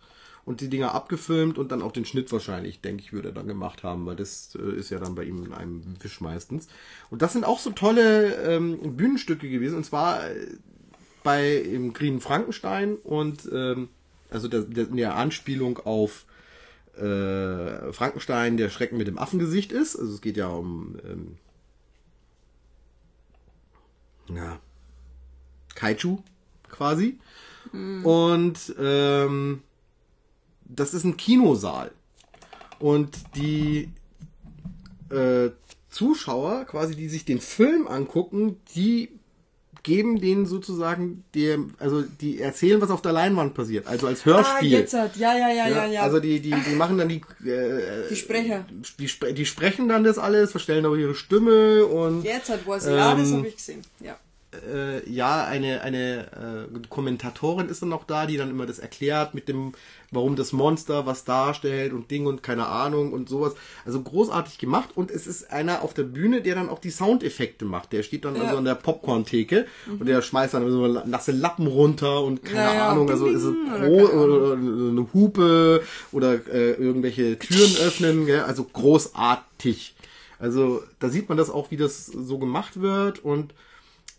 und die Dinger abgefilmt und dann auch den Schnitt wahrscheinlich, denke ich, würde er dann gemacht haben, weil das äh, ist ja dann bei ihm in einem Wisch meistens. Und das sind auch so tolle ähm, Bühnenstücke gewesen und zwar äh, bei im Grünen Frankenstein und ähm, also der, der, in der Anspielung auf äh, Frankenstein, der Schrecken mit dem Affengesicht ist. Also es geht ja um ähm, ja, Kaiju quasi. Und ähm, das ist ein Kinosaal. Und die äh, Zuschauer, quasi, die sich den Film angucken, die geben denen sozusagen dem, also die erzählen, was auf der Leinwand passiert, also als Ah, Hörspiel. jetzt hat. Ja, ja, ja, ja, ja. Also die, die, die machen dann die, äh, die Sprecher. die, die sprechen dann das alles, verstellen auch ihre Stimme und Jetzt hat was. Ja, das Ähm, habe ich gesehen. Ja. Äh, ja, eine, eine äh, Kommentatorin ist dann noch da, die dann immer das erklärt mit dem, warum das Monster was darstellt und Ding und keine Ahnung und sowas. Also großartig gemacht und es ist einer auf der Bühne, der dann auch die Soundeffekte macht. Der steht dann Ja. Mhm. also an der Popcorn-Theke und der schmeißt dann so nasse Lappen runter und keine Ja, ja. Ahnung, also ist es Pro oder, eine Hupe oder äh, irgendwelche Türen öffnen, gell? also großartig. Also da sieht man das auch, wie das so gemacht wird und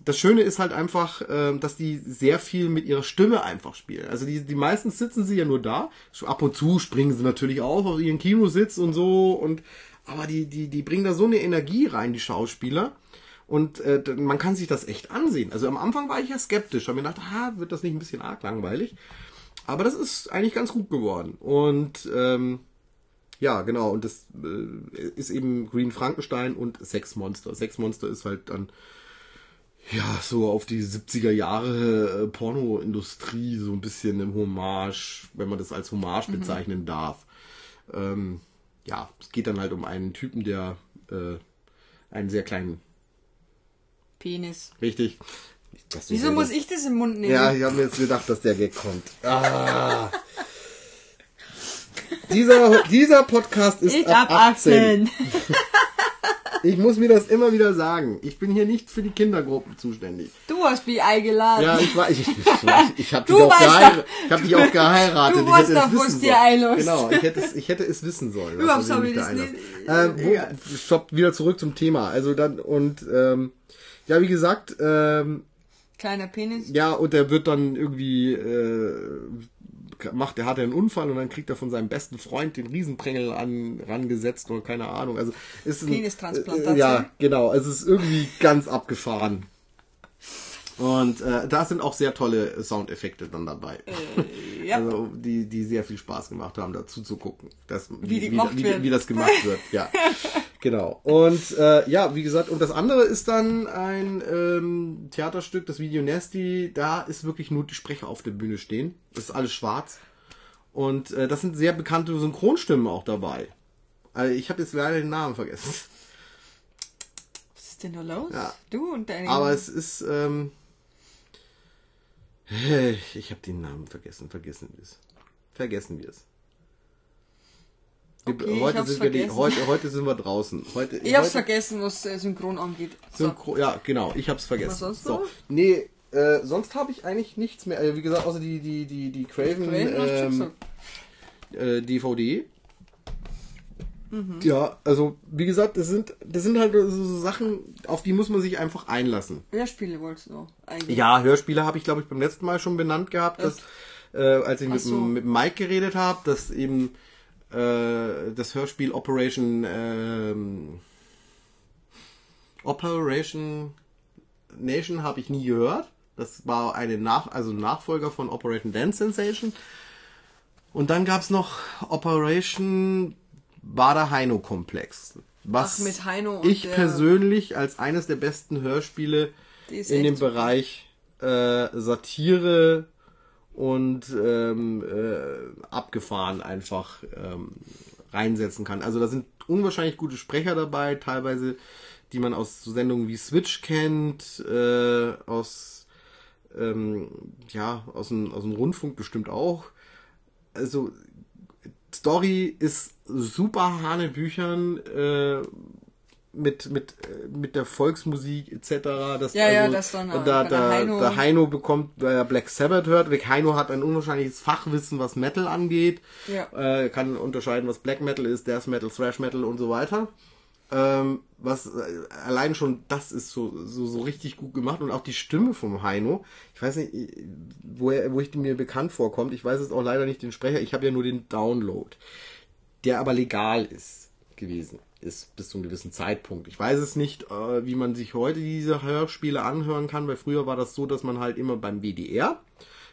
das Schöne ist halt einfach, ähm, dass die sehr viel mit ihrer Stimme einfach spielen. Also die, die meistens sitzen sie ja nur da. Ab und zu springen sie natürlich auf auf ihren Kinositz und so und aber die, die, die bringen da so eine Energie rein, die Schauspieler. Und äh, man kann sich das echt ansehen. Also am Anfang war ich ja skeptisch, habe mir gedacht, ah, wird das nicht ein bisschen arg langweilig? Aber das ist eigentlich ganz gut geworden. Und ähm, ja, genau. Und das äh, ist eben Green Frankenstein und Sex Monster. Sex Monster ist halt dann ja, so auf die 70er Jahre äh, Pornoindustrie so ein bisschen im Hommage, wenn man das als Hommage bezeichnen darf. Ähm, ja, es geht dann halt um einen Typen, der äh, einen sehr kleinen, Penis. richtig. Wieso muss ich das im Mund nehmen? Ja, ich habe mir jetzt gedacht, dass der Gag kommt. Ah. dieser, dieser Podcast ist ich ab hab 18. 18. Ich muss mir das immer wieder sagen. Ich bin hier nicht für die Kindergruppen zuständig. Du hast mich eingeladen. Ja, ich war, ich, ich, ich habe dich, auch geheiratet. Ich hab dich auch geheiratet. Du ich weißt hätte doch, es wissen dir sollen. Genau, ich hätte es, ich hätte es wissen sollen. Überhaupt er habe ich da das nicht- Ähm, wo, stopp, wieder zurück zum Thema. Also dann, und, ähm, ja, wie gesagt, ähm, Kleiner Penis. ja, und der wird dann irgendwie, äh, macht, der hat einen Unfall und dann kriegt er von seinem besten Freund den Riesenprängel an, rangesetzt oder keine Ahnung. Also ist ein. Äh, ja, genau. Es ist irgendwie ganz abgefahren. Und äh, da sind auch sehr tolle Soundeffekte dann dabei. ja. Also die, die sehr viel Spaß gemacht haben, dazu zu gucken. Das, wie, wie, werden. wie das gemacht wird, ja. genau. Und äh, ja, wie gesagt, und das andere ist dann ein ähm, Theaterstück, das Video Nasty, da ist wirklich nur die Sprecher auf der Bühne stehen. Das ist alles schwarz. Und äh, das sind sehr bekannte Synchronstimmen auch dabei. Also ich habe jetzt leider den Namen vergessen. Was ist denn da los? Ja. Du und deine. Aber es ist, ähm, ich habe den Namen vergessen. Vergessen wir es. Vergessen wir es. Okay, heute, hab's sind wir die, heute, heute sind wir draußen. Heute, ich hab's heute vergessen, was Synchron angeht. So. Synchro, ja, genau, ich hab's vergessen. Was sonst so. noch? Nee, äh, sonst habe ich eigentlich nichts mehr. Also, wie gesagt, außer die, die, die, die Craven, Craven ähm, äh, DVD. Mhm. Ja, also wie gesagt, das sind das sind halt so, Sachen, auf die muss man sich einfach einlassen. Hörspiele wolltest du noch eigentlich. Ja, Hörspiele habe ich glaube ich beim letzten Mal schon benannt gehabt, dass, äh, als ich mit, so. mit Mike geredet habe, dass eben äh, das Hörspiel Operation ähm, Operation Nation habe ich nie gehört. Das war eine Nach also Nachfolger von Operation Dance Sensation. Und dann gab's noch Operation Bader Heino Komplex. Was Ach, Heino ich persönlich als eines der besten Hörspiele in dem. Bereich äh, Satire und ähm, äh, abgefahren einfach ähm, reinsetzen kann. Also da sind unwahrscheinlich gute Sprecher dabei, teilweise, die man aus so Sendungen wie Switch kennt, äh, aus, ähm, ja, aus dem, aus dem Rundfunk bestimmt auch. Also, Story ist super Hanebüchern, äh, mit, mit, äh, mit der Volksmusik etc. Das, Ja, ja, das dann, äh, da, da, Heino- der Heino bekommt, weil er Black Sabbath hört. Rick Heino hat ein unwahrscheinliches Fachwissen, was Metal angeht. Ja. Äh, kann unterscheiden, was Black Metal ist, Death Metal, Thrash Metal und so weiter. Ähm, was äh, allein schon das ist so, so, so richtig gut gemacht und auch die Stimme vom Heino. Ich weiß nicht, wo, er, wo ich die mir bekannt vorkommt. Ich weiß jetzt auch leider nicht den Sprecher. Ich habe ja nur den Download, der aber legal ist gewesen ist bis zu einem gewissen Zeitpunkt. Ich weiß es nicht, äh, wie man sich heute diese Hörspiele anhören kann, weil früher war das so, dass man halt immer beim WDR,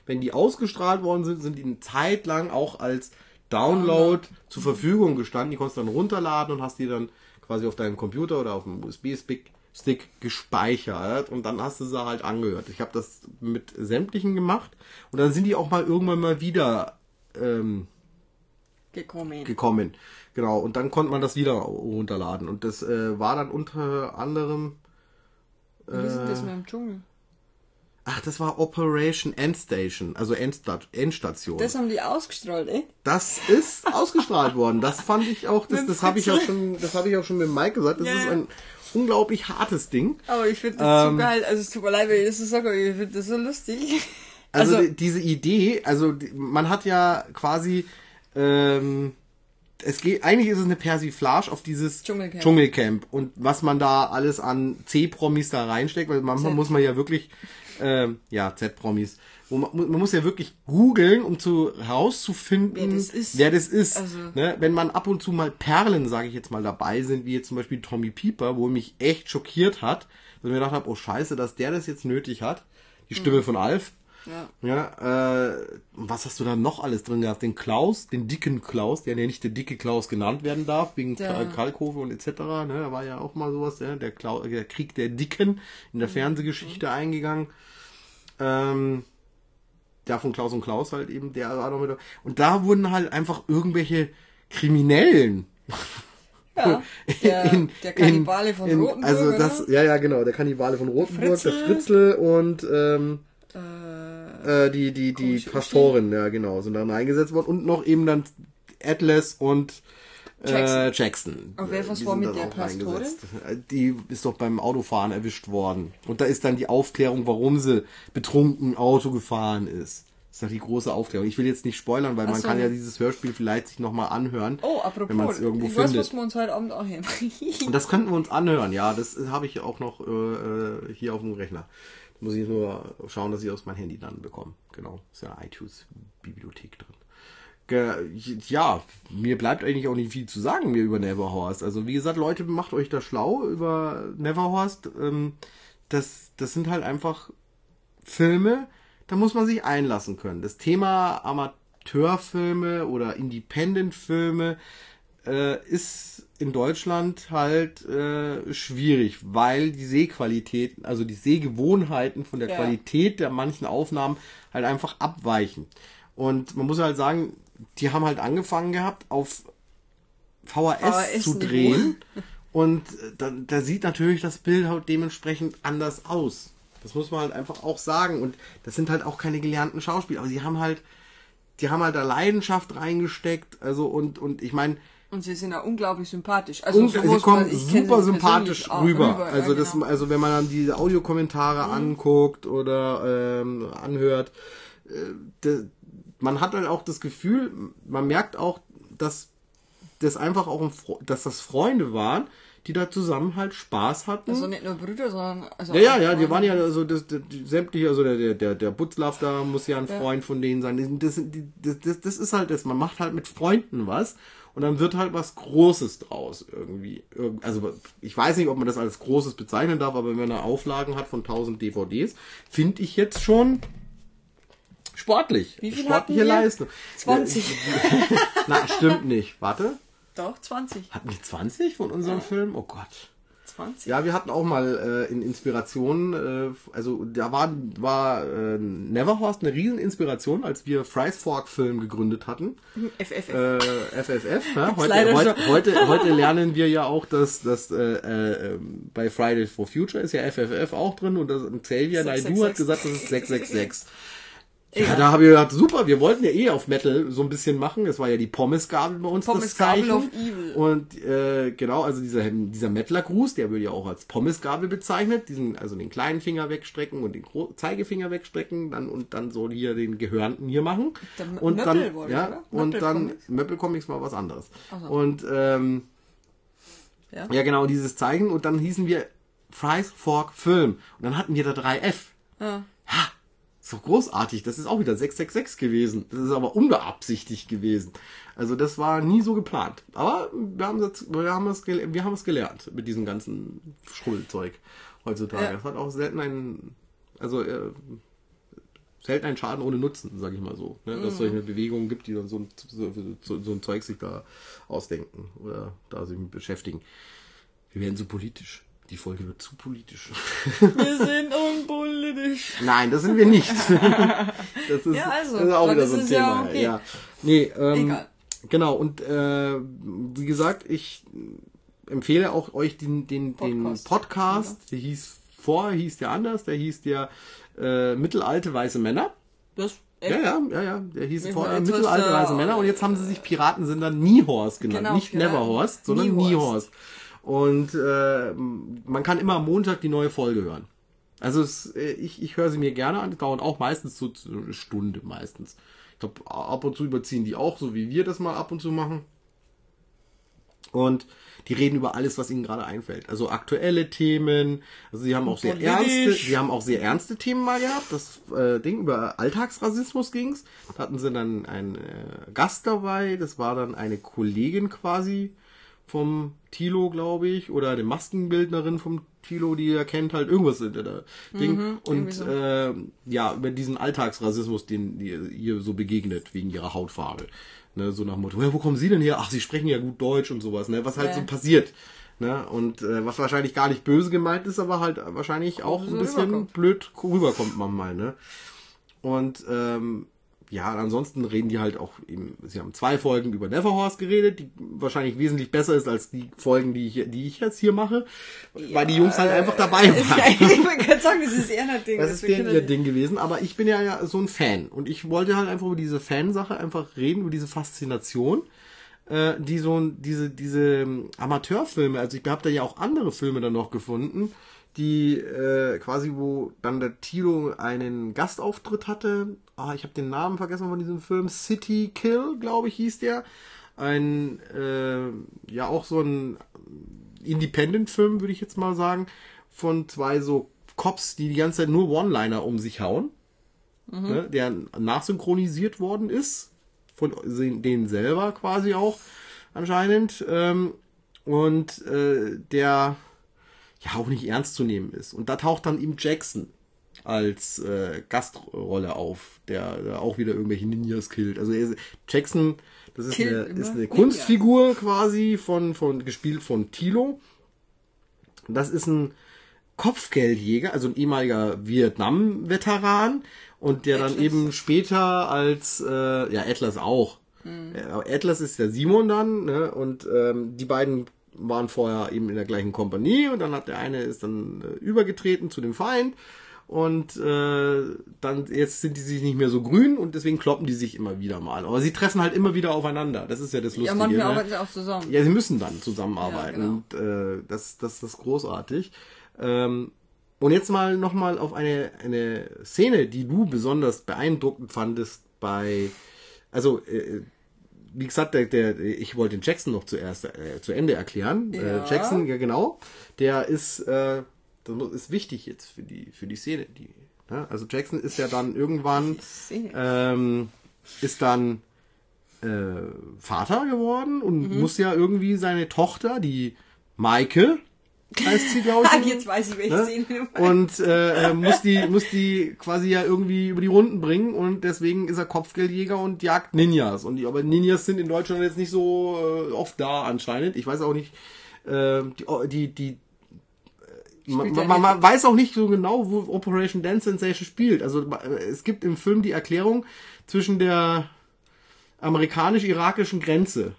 wenn die ausgestrahlt worden sind, sind die eine Zeit lang auch als Download zur Verfügung gestanden. Die konntest du dann runterladen und hast die dann quasi auf deinem Computer oder auf dem USB-Stick Stick gespeichert und dann hast du sie halt angehört. Ich habe das mit sämtlichen gemacht und dann sind die auch mal irgendwann mal wieder ähm, gekommen. gekommen. Genau, und dann konnte man das wieder runterladen. Und das äh, war dann unter anderem. Wie ist das mit dem Dschungel? Ach, das war Operation Endstation, also Endsta Endstation. Das haben die ausgestrahlt, eh? Das ist ausgestrahlt worden. Das fand ich auch, das, das habe ich auch schon, das habe ich auch schon mit Mike gesagt. Das Ja, ist ein unglaublich hartes Ding. Aber ich finde das Ähm, so geil. Also es tut mir leid, wenn ich das so sage, aber ich finde das so lustig. Also, Also, die, diese Idee, also man hat ja quasi, ähm, es geht, eigentlich ist es eine Persiflage auf dieses Dschungelcamp. Dschungelcamp und was man da alles an C-Promis da reinsteckt, weil manchmal Z. muss man ja wirklich, ähm, ja, Z-Promis, man, man muss ja wirklich googeln, um zu herauszufinden, Wer das ist. Wer das ist. Also- ne? Wenn man ab und zu mal Perlen, sage ich jetzt mal, dabei sind, wie jetzt zum Beispiel Tommy Pieper, wo mich echt schockiert hat, dass ich mir gedacht habe, oh scheiße, dass der das jetzt nötig hat. Die Stimme von Alf. Ja. Ja, äh, was hast du da noch alles drin gehabt? Den Klaus, den dicken Klaus, der ja nicht der dicke Klaus genannt werden darf, wegen Der- Kal- Kalkofe und etc. Ne, da war ja auch mal sowas, ja, der, Klau der Krieg der Dicken in der Fernsehgeschichte eingegangen. Ähm, der von Klaus und Klaus halt eben, der war noch mit. Und da wurden halt einfach irgendwelche Kriminellen ja. Der, in- der Kannibale von in- Rotenburg, Also das, ja, ja, genau, der Kannibale von Rotenburg, der Fritzl. Fritzl und ähm, äh, äh, die, die, die Pastorin, ja genau, sind dann eingesetzt worden und noch eben dann Atlas und äh, Jackson. Jackson. Und wer- was war mit der Pastorin? Die ist doch beim Autofahren erwischt worden. Und da ist dann die Aufklärung, warum sie betrunken Auto gefahren ist. Das ist doch die große Aufklärung. Ich will jetzt nicht spoilern, weil Ach man so. kann ja dieses Hörspiel vielleicht sich nochmal anhören. oh, wenn man apropos, es irgendwo findet. was wir uns heute Abend auch hin. Und das könnten wir uns anhören, ja. Das habe ich auch noch äh, äh, hier auf dem Rechner. Muss ich nur schauen, dass ich aus meinem Handy dann bekomme. Genau, ist ja eine iTunes-Bibliothek drin. Ja, mir bleibt eigentlich auch nicht viel zu sagen mir über Neverhorst. Also wie gesagt, Leute, macht euch da schlau über Neverhorst. Ähm, das, das sind halt einfach Filme, da muss man sich einlassen können. Das Thema Amateurfilme oder Independent-Filme äh, ist in Deutschland halt äh, schwierig, weil die Sehqualität, also die Sehgewohnheiten von der Ja. Qualität der manchen Aufnahmen halt einfach abweichen. Und man muss halt sagen, die haben halt angefangen gehabt, auf VHS, VHS zu drehen. Und äh, da, da sieht natürlich das Bild halt dementsprechend anders aus. Das muss man halt einfach auch sagen. Und das sind halt auch keine gelernten Schauspieler, aber sie haben halt, die haben halt da Leidenschaft reingesteckt. Also und, und ich meine, Und sie sind auch unglaublich sympathisch. Also und sie kommen super sympathisch rüber. ja, Also das, genau. also wenn man dann diese Audiokommentare anguckt oder ähm, anhört, äh, de, man hat halt auch das Gefühl, man merkt auch, dass das einfach auch, ein, dass das Freunde waren, die da zusammen halt Spaß hatten. Also nicht nur Brüder, sondern. Also Ja, ja, ja, die waren ja also das, das die, sämtliche, also der der der, Butzlaff da muss ja ein Ja. Freund von denen sein. Das, das, das, das, das ist halt das, man macht halt mit Freunden was und dann wird halt was Großes draus irgendwie. Irg- Also ich weiß nicht, ob man das als Großes bezeichnen darf, aber wenn man eine Auflagen hat von 1000 DVDs, finde ich jetzt schon sportlich. Wie viel Sportliche hatten wir? Leistung. 20. Na, stimmt nicht. Warte. Doch, 20. Hatten wir 20 von unserem Film? Oh Gott. 20. Ja, wir hatten auch mal äh, in Inspiration, äh, also da war, war äh, Neverhorst eine riesen Inspiration, als wir Fry's Fork Film gegründet hatten. FFF. Äh, FFF. Ne? Heute, heute, heute, heute lernen wir ja auch, dass, dass äh, äh, bei Fridays for Future ist ja FFF auch drin und das Xavier Naidoo hat 666. gesagt, das ist 666. Ja, da habe ich gedacht, super, wir wollten ja eh auf Metal so ein bisschen machen. Das war ja die Pommesgabel bei uns das Pommesgabel Zeichen. of Evil. Und äh, genau, also dieser, dieser Mettler-Gruß, der wird ja auch als Pommesgabel bezeichnet. Diesen, also den kleinen Finger wegstrecken und den Gro Zeigefinger wegstrecken dann und dann so hier den Gehörnten hier machen. M- und Möppel dann, wurde, ja, oder? und dann Möppel-Comics. War was anderes. So. Und ähm, Ja. ja, genau, dieses Zeichen. Und dann hießen wir Fries Fork Film. Und dann hatten wir da 3F. Ja. Ha! So großartig. Das ist auch wieder 666 gewesen. Das ist aber unbeabsichtigt gewesen. Also das war nie so geplant. Aber wir haben es, wir haben es, wir haben es gelernt mit diesem ganzen Schrubbelzeug heutzutage. Ja. Das hat auch selten einen, also äh, selten einen Schaden ohne Nutzen, sage ich mal so. Ne? Dass es solche Bewegungen gibt, die dann so, ein- so, so ein Zeug sich da ausdenken oder da sich mit beschäftigen. Wir werden so politisch. Die Folge wird zu politisch. Wir sind unpolitisch. Nein, das sind wir nicht. Das ist, Ja, also, das ist auch wieder so ein es ja Thema. okay. Ja. Nee, ähm, Egal. genau. Und äh, wie gesagt, ich empfehle auch euch den, den, den Podcast. Podcast. Der hieß vorher hieß der anders. Der hieß der äh, Mittelalte weiße Männer. Das, Ja, ja, ja, ja. Der hieß vorher Mittelalte weiße Männer. Und jetzt haben sie sich Piraten sind dann Niehorst genannt. Genau, Nicht. Neverhorst, sondern Niehorst. Und äh, man kann immer am Montag die neue Folge hören. Also es, äh, ich, ich höre sie mir gerne an, dauern auch meistens so eine Stunde meistens. Ich glaube, ab und zu überziehen die auch, so wie wir das mal ab und zu machen. Und die reden über alles, was ihnen gerade einfällt. Also aktuelle Themen. Also sie haben auch sehr ernste, sie haben auch sehr ernste Themen mal gehabt. Das äh, Ding über Alltagsrassismus ging's. Da hatten sie dann einen äh, Gast dabei. Das war dann eine Kollegin quasi vom Tilo, glaube ich, oder eine Maskenbildnerin vom Tilo, die er kennt, halt irgendwas in der Ding. Und so. äh, ja, über diesen Alltagsrassismus, den ihr, so begegnet, wegen ihrer Hautfarbe. Ne, so nach dem Motto, ja, wo kommen Sie denn her? Ach, Sie sprechen ja gut Deutsch und sowas, ne? Was halt Ja. so passiert. Ne? Und äh, was wahrscheinlich gar nicht böse gemeint ist, aber halt wahrscheinlich auch ein so bisschen rüberkommt. blöd rüberkommt manchmal, ne? Und ähm, ja, ansonsten reden die halt auch, eben, sie haben zwei Folgen über Neverhorst geredet, die wahrscheinlich wesentlich besser ist als die Folgen, die ich, die ich jetzt hier mache, weil die Jungs halt einfach dabei waren. Ja, ich wollte gerade sagen, das ist eher ein Ding. Das ist wir der, können ihr Ding gewesen, aber ich bin ja, ja so ein Fan und ich wollte halt einfach über diese Fansache einfach reden, über diese Faszination, äh, die so diese diese ähm, Amateurfilme, also ich habe da ja auch andere Filme dann noch gefunden, die äh, quasi wo dann der Tilo einen Gastauftritt hatte. Ah, ich habe den Namen vergessen von diesem Film City Kill, glaube ich, hieß der. Ein äh, ja auch so ein Independent-Film, würde ich jetzt mal sagen, von zwei so Cops, die die ganze Zeit nur One-Liner um sich hauen, ne, der nachsynchronisiert worden ist, von denen selber quasi auch anscheinend, ähm, und äh, der ja auch nicht ernst zu nehmen ist. Und da taucht dann eben Jackson als äh, Gastrolle auf, der, der auch wieder irgendwelche Ninjas killt. Also er, Jackson, das ist Killt eine, ist eine. Kunstfigur quasi von, von gespielt von Tilo. Das ist ein Kopfgeldjäger, also ein ehemaliger Vietnam-Veteran und der dann Atlas. eben später als, äh, ja, Atlas auch. Äh, aber Atlas ist der Simon dann, ne? Und ähm, die beiden waren vorher eben in der gleichen Kompanie und dann hat der eine ist dann äh, übergetreten zu dem Feind und äh, dann jetzt sind die sich nicht mehr so grün und deswegen kloppen die sich immer wieder mal. Aber sie treffen halt immer wieder aufeinander. Das ist ja das Lustige. Ja, manchmal ne? arbeiten sie auch zusammen. Ja, sie müssen dann zusammenarbeiten Ja, und äh, das, das, das ist großartig. Ähm, und jetzt mal nochmal auf eine, eine Szene, die du besonders beeindruckend fandest bei, also äh, wie gesagt, der, der, ich wollte den Jackson noch zuerst äh, zu Ende erklären. Ja. Äh, Jackson, ja genau, der ist, äh, das ist wichtig jetzt für die für die Szene. Die, ne? Also Jackson ist ja dann irgendwann ähm, ist dann äh, Vater geworden und Mhm. muss ja irgendwie seine Tochter, die Maike, heißt sie, glaube ich. Ah, jetzt weiß ich, welche ne? Szene. Und äh, muss die muss die quasi ja irgendwie über die Runden bringen und deswegen ist er Kopfgeldjäger und jagt Ninjas. Und die, aber Ninjas sind in Deutschland jetzt nicht so äh, oft da anscheinend. Ich weiß auch nicht, äh, die, die, die man, man, man weiß auch nicht so genau, wo Operation Dance Sensation spielt. Also äh, es gibt im Film die Erklärung zwischen der amerikanisch-irakischen Grenze.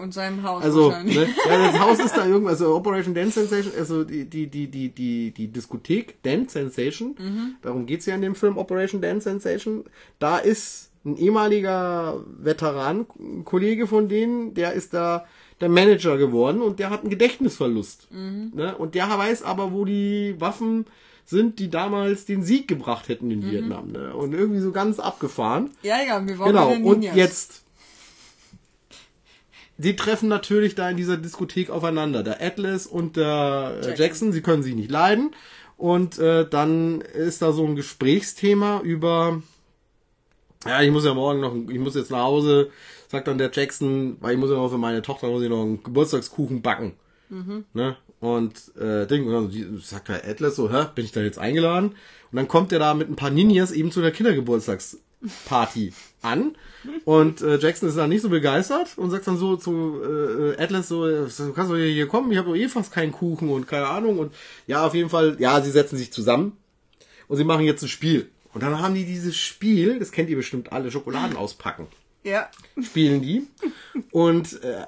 Und seinem Haus Also, wahrscheinlich. ne, ja, das Haus ist da irgendwas, also Operation Dance Sensation, also die, die, die, die, die, die Diskothek Dance Sensation, darum geht's ja in dem Film Operation Dance Sensation, da ist ein ehemaliger Veteran, ein Kollege von denen, der ist da der Manager geworden und der hat einen Gedächtnisverlust. Ne? Und der weiß aber, wo die Waffen sind, die damals den Sieg gebracht hätten in Vietnam. Ne? Und irgendwie so ganz abgefahren. Ja, ja, wir waren Genau, und jetzt. Die treffen natürlich da in dieser Diskothek aufeinander. Der Atlas und der Jackson, Jackson. Jackson sie können sich nicht leiden. Und äh, dann ist da so ein Gesprächsthema über, ja, ich muss ja morgen noch, ich muss jetzt nach Hause, sagt dann der Jackson, weil ich muss ja noch für meine Tochter muss ich noch einen Geburtstagskuchen backen. Ne? Und äh, Ding, und dann sagt der Atlas so, hä, bin ich da jetzt eingeladen? Und dann kommt er da mit ein paar Ninjas eben zu der Kindergeburtstagsparty an. Und äh, Jackson ist dann nicht so begeistert und sagt dann so zu äh, Atlas so, äh, du kannst doch hier kommen, ich habe doch eh fast keinen Kuchen und keine Ahnung. Und ja, auf jeden Fall, ja, sie setzen sich zusammen und sie machen jetzt ein Spiel. Und dann haben die dieses Spiel, das kennt ihr bestimmt alle, Schokoladen auspacken Ja. spielen die. Und äh,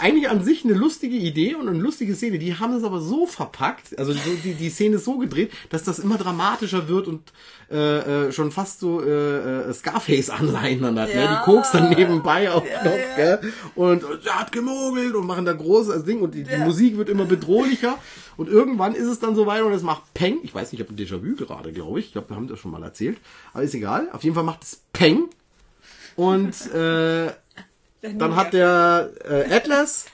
eigentlich an sich eine lustige Idee und eine lustige Szene. Die haben es aber so verpackt, also so, die, die Szene ist so gedreht, dass das immer dramatischer wird und äh, äh, schon fast so äh, äh, Scarface-Anleihen dann hat. Ne? Ja. Die Koks dann nebenbei auch Ja, noch. ja. Gell? Und er hat gemogelt und machen da großes Ding und die, die Ja. Musik wird immer bedrohlicher. Und irgendwann ist es dann so weit und es macht Peng. Ich weiß nicht, ich habe ein Déjà-vu gerade, glaube ich. Ich glaube, wir haben das schon mal erzählt. Aber ist egal. Auf jeden Fall macht es Peng. Und äh, dann hat der äh, Atlas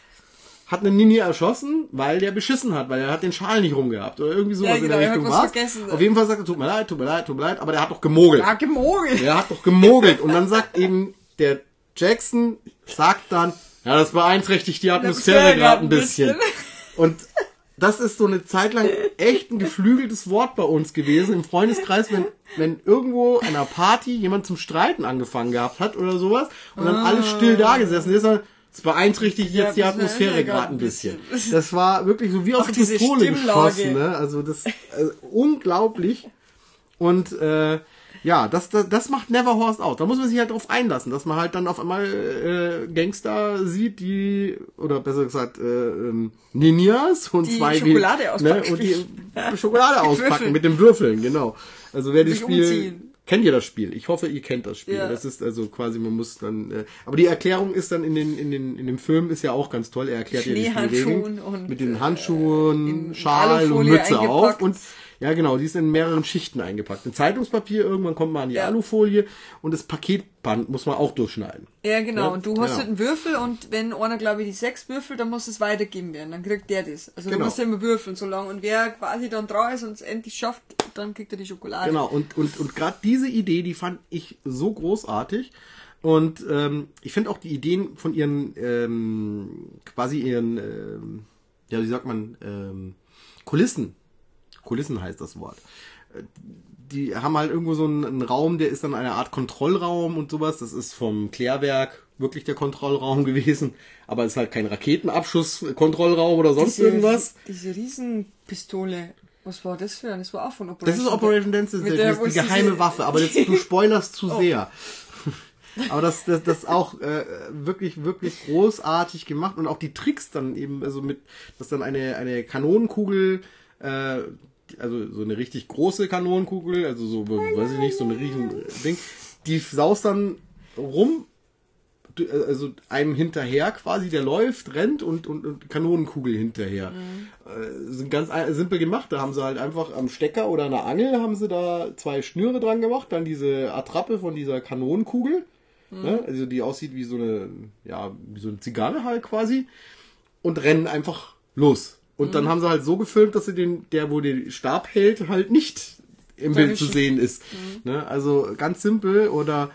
hat einen Ninja erschossen, weil der beschissen hat, weil er hat den Schal nicht rumgehabt oder irgendwie sowas Ja, in genau, der er hat Richtung war. Auf jeden Fall sagt er, tut mir leid, tut mir leid, tut mir leid, aber der hat doch gemogelt. Ja, gemogelt. Er hat doch gemogelt. Und dann sagt eben der Jackson, sagt dann, ja, das beeinträchtigt die Atmosphäre gerade ein ein bisschen. bisschen. Und das ist so eine Zeit lang echt ein geflügeltes Wort bei uns gewesen im Freundeskreis, wenn, wenn irgendwo an einer Party jemand zum Streiten angefangen gehabt hat oder sowas und dann alles still da gesessen ist, das beeinträchtigt Ja, jetzt die Atmosphäre gerade ein bisschen. Das war wirklich so wie aus der Pistole geschossen, ne? Also das also unglaublich. Und äh, ja, das, das, das macht Never Horst aus. Da muss man sich halt drauf einlassen, dass man halt dann auf einmal äh, Gangster sieht, die, oder besser gesagt, äh, ähm, Ninjas und Die zwei Schokolade ne, auspacken. und die Schokolade auspacken mit den Würfeln, genau. Also wer das Spiel umziehen. kennt ihr das Spiel? Ich hoffe, ihr kennt das Spiel. Ja. Das ist also quasi, man muss dann. Äh, aber die Erklärung ist dann in den in den in dem Film ist ja auch ganz toll. Er erklärt ja die Schneehandschuhen Regeln und, mit den äh, Handschuhen, in Schal und Mütze auf eingepackt. und ja, genau, die ist in mehreren Schichten eingepackt. In Zeitungspapier, irgendwann kommt man an die Ja. Alufolie und das Paketband muss man auch durchschneiden. Ja, genau. Ja, und du hast genau. einen Würfel und wenn einer, glaube ich, die sechs würfelt, dann muss es weitergeben werden. Dann kriegt der das. Also Genau. du musst ja immer würfeln so lange. Und wer quasi dann dran ist und es endlich schafft, dann kriegt er die Schokolade. Genau, und, und, und gerade diese Idee, die fand ich so großartig. Und ähm, ich finde auch die Ideen von ihren, ähm, quasi ihren, ähm, ja, wie sagt man, ähm, Kulissen. Kulissen heißt das Wort. Die haben halt irgendwo so einen, einen Raum, der ist dann eine Art Kontrollraum und sowas. Das ist vom Klärwerk wirklich der Kontrollraum gewesen. Aber es ist halt kein Raketenabschuss-Kontrollraum oder sonst diese, irgendwas. Diese Riesenpistole. Was war das für eine? Das war auch von Das Operation. ist Operation Dance, das ist, das die geheime Waffe, aber das, du spoilerst zu Oh. sehr. Aber das, das, das auch äh, wirklich, wirklich großartig gemacht und auch die Tricks dann eben, also mit, dass dann eine, eine Kanonenkugel, äh, also so eine richtig große Kanonenkugel, also so, weiß ich nicht, so eine riesen Ding, die saust dann rum, du- also einem hinterher quasi, der läuft, rennt und, und, und Kanonenkugel hinterher. Äh, sind ganz ein- simpel gemacht. Da haben sie halt einfach am Stecker oder einer Angel haben sie da zwei Schnüre dran gemacht, dann diese Attrappe von dieser Kanonenkugel, ne? also die aussieht wie so eine, ja, wie so eine Zigarre halt quasi und rennen einfach los. Und dann haben sie halt so gefilmt, dass sie den, der wo den Stab hält, halt nicht im Bild zu sehen ist. Ne? Also ganz simpel. Oder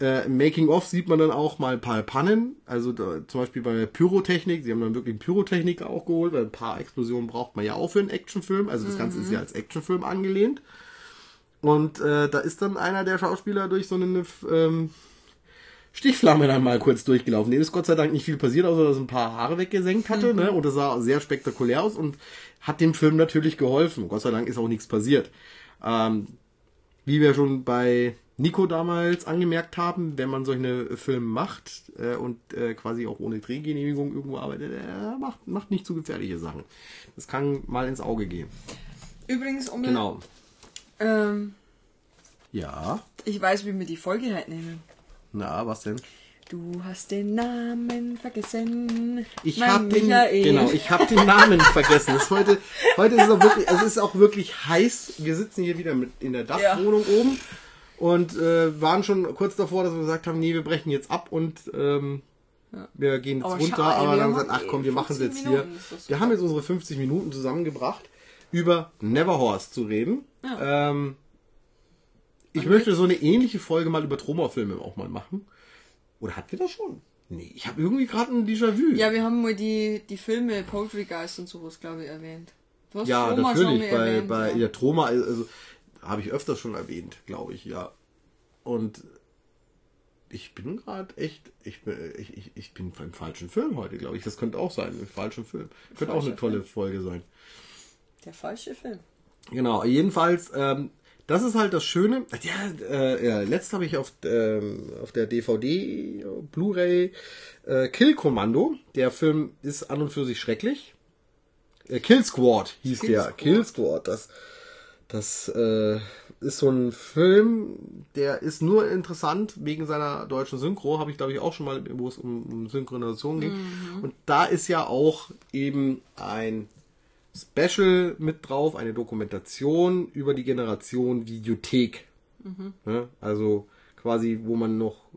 äh, im Making of sieht man dann auch mal ein paar Pannen, also da, zum Beispiel bei Pyrotechnik, sie haben dann wirklich Pyrotechnik auch geholt, weil ein paar Explosionen braucht man ja auch für einen Actionfilm, also das Ganze ist ja als Actionfilm angelehnt. Und äh, da ist dann einer der Schauspieler durch so eine ähm, Stichflamme dann mal kurz durchgelaufen. Dem ist Gott sei Dank nicht viel passiert, außer dass er ein paar Haare weggesenkt hatte, ne? Und das sah sehr spektakulär aus und hat dem Film natürlich geholfen. Gott sei Dank ist auch nichts passiert. Ähm, wie wir schon bei Nico damals angemerkt haben, wenn man solche Filme macht äh, und äh, quasi auch ohne Drehgenehmigung irgendwo arbeitet, er macht, macht nicht zu gefährliche Sachen. Das kann mal ins Auge gehen. Übrigens, um Genau. ähm, Ja. ich weiß, wie wir die Folge halt nennen. Na, was denn? Du hast den Namen vergessen. Ich habe den, genau, ich habe den Namen vergessen. Ist heute, heute ist es auch wirklich, es ist auch wirklich heiß. Wir sitzen hier wieder mit in der Dachwohnung oben und äh, waren schon kurz davor, dass wir gesagt haben, nee, wir brechen jetzt ab und ähm, wir gehen jetzt Aber runter. schade, aber dann haben gesagt, ach komm, wir machen es 50 jetzt hier. Minuten, doch Wir haben jetzt unsere 50 Minuten zusammengebracht, über Neverhorse zu reden. Ähm, ich möchte so eine ähnliche Folge mal über Troma-Filme auch mal machen. Oder hatten wir das schon? Nee, ich habe irgendwie gerade ein Déjà-vu. Ja, wir haben mal die, die Filme Poultrygeist und sowas, glaube ich, erwähnt. Du hast Ja, Roma schon natürlich. Bei, erwähnt, bei ja. ja. Troma, also habe ich öfters schon erwähnt, glaube ich, ja. Und ich bin gerade echt, ich bin, ich, ich, ich bin im falschen Film heute, glaube ich. Das könnte auch sein, im falschen Film. Könnte auch eine tolle Folge sein. Der falsche Film. Genau, jedenfalls, ähm, das ist halt das Schöne. Ja, äh, ja letzt habe ich auf, ähm, auf der DVD, Blu-ray, äh, Kill Kommando. Der Film ist an und für sich schrecklich. Äh, Kill Squad hieß Kill der. Squad. Kill Squad. Das, das äh, ist so ein Film, der ist nur interessant wegen seiner deutschen Synchro. Habe ich, glaube ich, auch schon mal, wo es um, um Synchronisation ging. Und da ist ja auch eben ein Special mit drauf, eine Dokumentation über die Generation Videothek. Ne? Also quasi, wo man noch,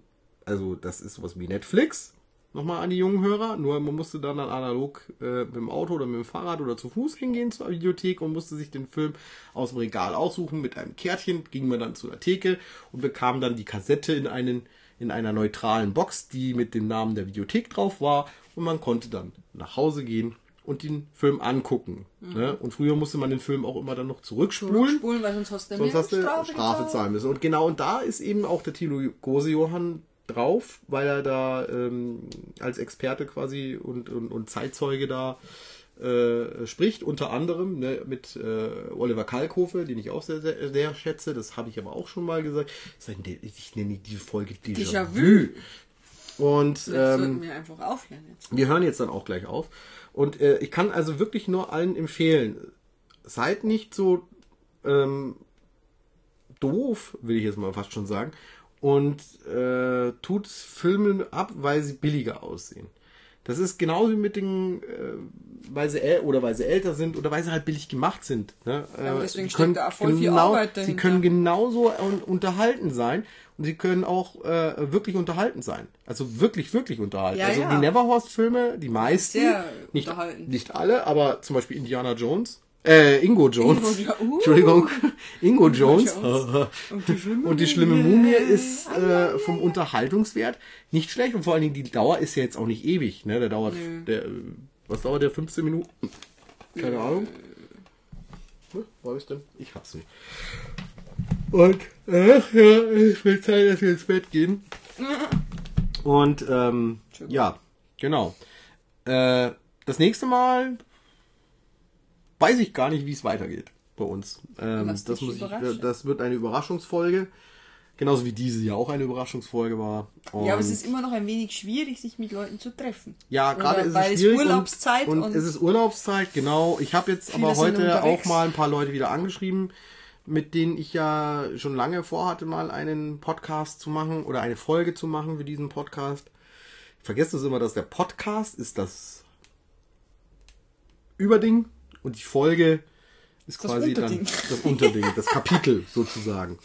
also das ist sowas wie Netflix, nochmal an die jungen Hörer, nur man musste dann, dann analog äh, mit dem Auto oder mit dem Fahrrad oder zu Fuß hingehen zur Videothek und musste sich den Film aus dem Regal aussuchen. Mit einem Kärtchen ging man dann zu der Theke und bekam dann die Kassette in einen in einer neutralen Box, die mit dem Namen der Videothek drauf war und man konnte dann nach Hause gehen und den Film angucken. Ne? Und früher musste man den Film auch immer dann noch zurückspulen. Spulen, weil sonst hast du Sonst hast du Strafe, gezahlt. zahlen müssen. Und genau und da ist eben auch der Thilo Gose-Johann drauf, weil er da ähm, als Experte quasi und, und, und Zeitzeuge da äh, spricht, unter anderem ne, mit äh, Oliver Kalkofe, den ich auch sehr, sehr, sehr schätze. Das habe ich aber auch schon mal gesagt. Ich nenne die Folge Déjà-vu. Déjà-vu. Und ähm, wir einfach aufhören jetzt. wir hören jetzt dann auch gleich auf. Und äh, ich kann also wirklich nur allen empfehlen, seid nicht so ähm, doof, will ich jetzt mal fast schon sagen, und äh, tut Filme ab, weil sie billiger aussehen. Das ist genauso wie mit den, äh, weil sie äl oder weil sie älter sind oder weil sie halt billig gemacht sind. Ne? Äh, deswegen steckt können da auch voll viel genau, Arbeit Sie dahinter. können genauso un unterhalten sein sie können auch äh, wirklich unterhalten sein. Also wirklich, wirklich unterhalten. Ja, also ja. die Neverhorst-Filme, die meisten, Sehr nicht, nicht alle, aber zum Beispiel Indiana Jones, äh, Ingo Jones, Ingo uh. Entschuldigung, Ingo Jones, Jones. Und die schlimme und die schlimme Mumie ist äh, vom Unterhaltungswert nicht schlecht und vor allen Dingen die Dauer ist ja jetzt auch nicht ewig, ne? Der dauert, der, was dauert der, 15 Minuten? Keine Ahnung. Hm, Wo ist denn? Ich hab's nicht. Und, ach ja, es wird Zeit, dass wir ins Bett gehen. Und, ähm, ja, genau. Äh, das nächste Mal weiß ich gar nicht, wie es weitergeht bei uns. Ähm, das muss ich, überraschen. das wird eine Überraschungsfolge. Genauso wie diese ja auch eine Überraschungsfolge war. Und Ja, aber es ist immer noch ein wenig schwierig, sich mit Leuten zu treffen. ja, gerade ist weil es schwierig Urlaubszeit und, und, und- es ist Urlaubszeit, genau. Ich habe jetzt aber heute auch mal ein paar Leute wieder angeschrieben, mit denen ich ja schon lange vorhatte, mal einen Podcast zu machen oder eine Folge zu machen für diesen Podcast. Ich vergesse es immer, dass der Podcast ist das Überding und die Folge ist Das quasi Unterding. dann das Unterding, das Kapitel sozusagen.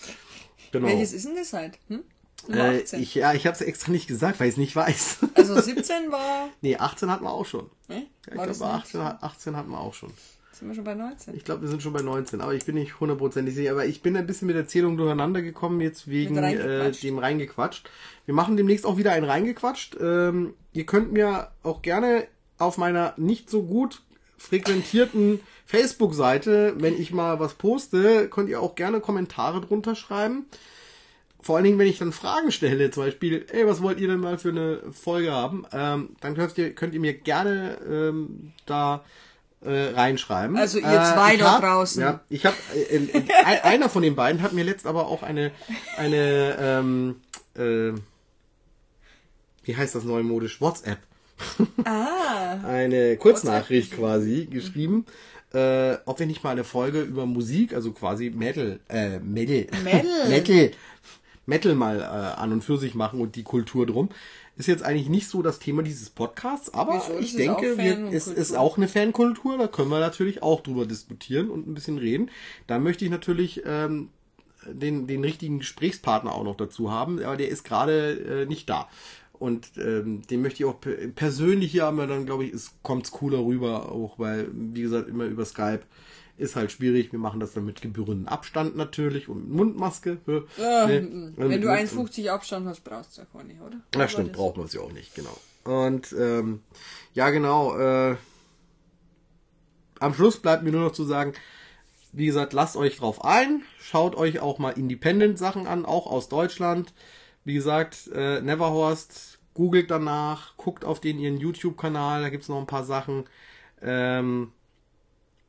Genau. Welches ist denn das halt? Hm? Äh, 18. ich, ja, ich habe es extra nicht gesagt, weil ich es nicht weiß. Also 17 war. nee, 18 hatten wir auch schon. Ne? Ja, ich glaube, nicht? 18, hat- 18 hatten wir auch schon. Sind wir schon bei 19? Ich glaube, wir sind schon bei 19, aber ich bin nicht hundertprozentig sicher. Aber ich bin ein bisschen mit Erzählung durcheinander gekommen, jetzt wegen äh, reingequatscht. dem reingequatscht. Wir machen demnächst auch wieder ein reingequatscht. Ähm, ihr könnt mir auch gerne auf meiner nicht so gut frequentierten Facebook-Seite, wenn ich mal was poste, könnt ihr auch gerne Kommentare drunter schreiben. vor allen Dingen, wenn ich dann Fragen stelle, zum Beispiel, ey, was wollt ihr denn mal für eine Folge haben? Ähm, dann könnt ihr, könnt ihr mir gerne ähm, da äh, reinschreiben. Also ihr Äh, zwei ich da hab- draußen. Ja, ich habe äh, äh, ein- einer von den beiden hat mir letzt aber auch eine eine ähm, äh, wie heißt das neumodisch WhatsApp Ah. eine Kurznachricht quasi geschrieben, äh, ob wir nicht mal eine Folge über Musik, also quasi Metal, äh, Metal, Metal. Metal, Metal mal äh, an und für sich machen und die Kultur drum. Ist jetzt eigentlich nicht so das Thema dieses Podcasts, aber Wieso? Ich denke, wir, es ist auch eine Fankultur, da können wir natürlich auch drüber diskutieren und ein bisschen reden. Da möchte ich natürlich ähm, den, den richtigen Gesprächspartner auch noch dazu haben, aber der ist gerade äh, nicht da. Und ähm, den möchte ich auch pe- persönlich hier haben, wir dann glaube ich, es kommt's cooler rüber, auch weil, wie gesagt, immer über Skype ist halt schwierig. Wir machen das dann mit gebührendem Abstand natürlich und Mundmaske. Ja, Nee, also wenn du mit- 1,50 Abstand hast, brauchst du ja gar nicht, oder? Aber stimmt, braucht man es ja auch nicht, genau. Und ähm, ja, genau. Äh, am Schluss bleibt mir nur noch zu sagen, wie gesagt, lasst euch drauf ein, schaut euch auch mal Independent-Sachen an, auch aus Deutschland. Wie gesagt, äh, Neverhorst, googelt danach, guckt auf den ihren YouTube-Kanal, da gibt's noch ein paar Sachen. Ähm,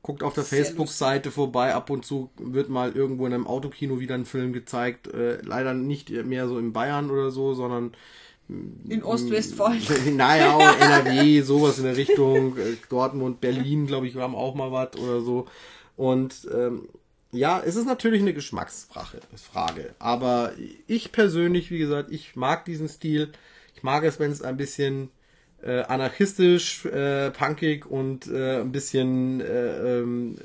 guckt auf der Facebook-Seite vorbei, ab und zu wird mal irgendwo in einem Autokino wieder ein Film gezeigt. Äh, leider nicht mehr so in Bayern oder so, sondern In Ostwestfalen. naja, auch NRW, sowas in der Richtung, äh, Dortmund, Berlin, glaube ich, haben auch mal was oder so. Und ähm, ja, es ist natürlich eine Geschmacksfrage, Frage. Aber ich persönlich, wie gesagt, ich mag diesen Stil. Ich mag es, wenn es ein bisschen äh, anarchistisch, äh, punkig und äh, ein bisschen äh, ähm,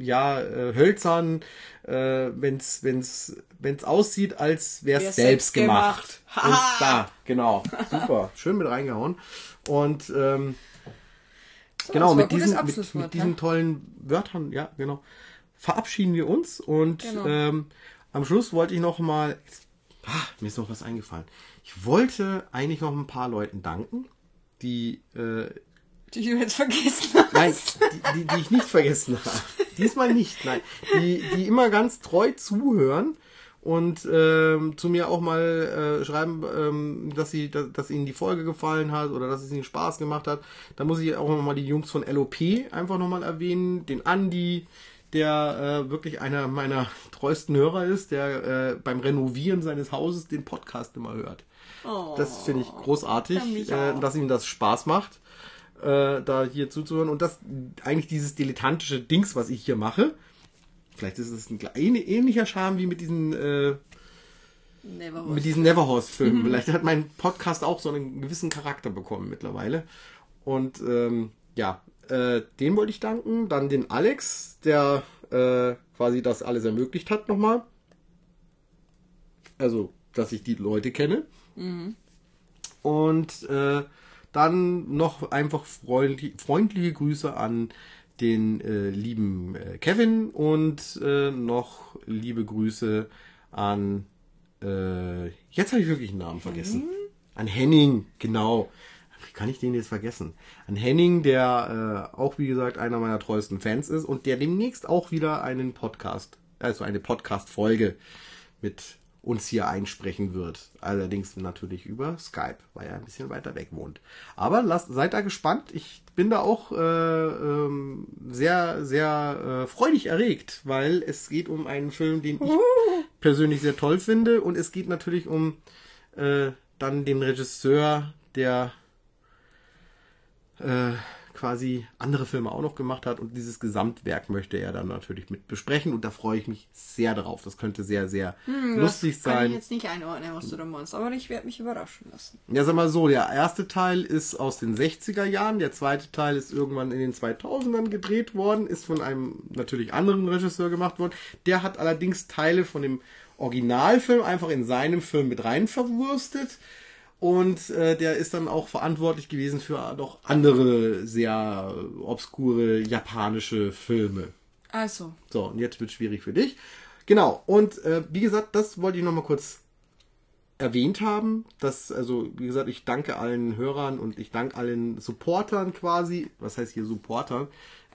äh, ja äh, hölzern, äh, wenn's wenn's wenn's aussieht, als wäre Wär es selbst gemacht. gemacht. Und da, genau, super, schön mit reingehauen. Und ähm, So, genau mit diesen mit, mit diesen ja? tollen Wörtern, ja genau, verabschieden wir uns und Genau. ähm, am Schluss wollte ich noch mal, ah, mir ist noch was eingefallen. Ich wollte eigentlich noch ein paar Leuten danken, die äh, Die du jetzt vergessen hast. Nein, die, die, die ich nicht vergessen habe. Diesmal nicht, nein. Die, die immer ganz treu zuhören und ähm, zu mir auch mal äh, schreiben, ähm, dass sie, dass, dass ihnen die Folge gefallen hat oder dass es ihnen Spaß gemacht hat. Da muss ich auch nochmal die Jungs von LOP einfach nochmal erwähnen, den Andi, der äh, wirklich einer meiner treuesten Hörer ist, der äh, beim Renovieren seines Hauses den Podcast immer hört. Oh. Das finde ich großartig, äh, dass ihm das Spaß macht, äh, da hier zuzuhören. Und das eigentlich dieses dilettantische Dings, was ich hier mache. Vielleicht ist es ein ähnlicher Charme wie mit diesen, äh, Never mit diesen Neverhorst-Filmen. Vielleicht hat mein Podcast auch so einen gewissen Charakter bekommen mittlerweile. Und ähm, ja, äh, den wollte ich danken. Dann den Alex, der äh, quasi das alles ermöglicht hat nochmal. Also, dass ich die Leute kenne. Und äh, dann noch einfach freundlich, freundliche Grüße an den äh, lieben äh, Kevin und äh, noch liebe Grüße an äh, jetzt habe ich wirklich einen Namen vergessen. An Henning, genau. Wie kann ich den jetzt vergessen? An Henning, der äh, auch wie gesagt einer meiner treuesten Fans ist und der demnächst auch wieder einen Podcast, also eine Podcast-Folge mit uns hier einsprechen wird. Allerdings natürlich über Skype, weil er ein bisschen weiter weg wohnt. Aber lasst, seid da gespannt. Ich bin da auch äh, ähm, sehr, sehr äh, freudig erregt, weil es geht um einen Film, den ich persönlich sehr toll finde. Und es geht natürlich um äh, dann den Regisseur, der äh, quasi andere Filme auch noch gemacht hat und dieses Gesamtwerk möchte er dann natürlich mit besprechen und da freue ich mich sehr drauf. Das könnte sehr, sehr lustig das Kann ich sein. jetzt nicht einordnen, was du da meinst, aber ich werde mich überraschen lassen. Ja, sag mal so, der erste Teil ist aus den 60er Jahren, der zweite Teil ist irgendwann in den 2000ern gedreht worden, ist von einem natürlich anderen Regisseur gemacht worden. Der hat allerdings Teile von dem Originalfilm einfach in seinem Film mit rein verwurstet. Und äh, der ist dann auch verantwortlich gewesen für noch andere sehr obskure japanische Filme. Also, So, und jetzt wird schwierig für dich. Genau, und äh, wie gesagt, das wollte ich nochmal kurz erwähnt haben. Dass, also, wie gesagt, ich danke allen Hörern und ich danke allen Supportern quasi, was heißt hier Supportern,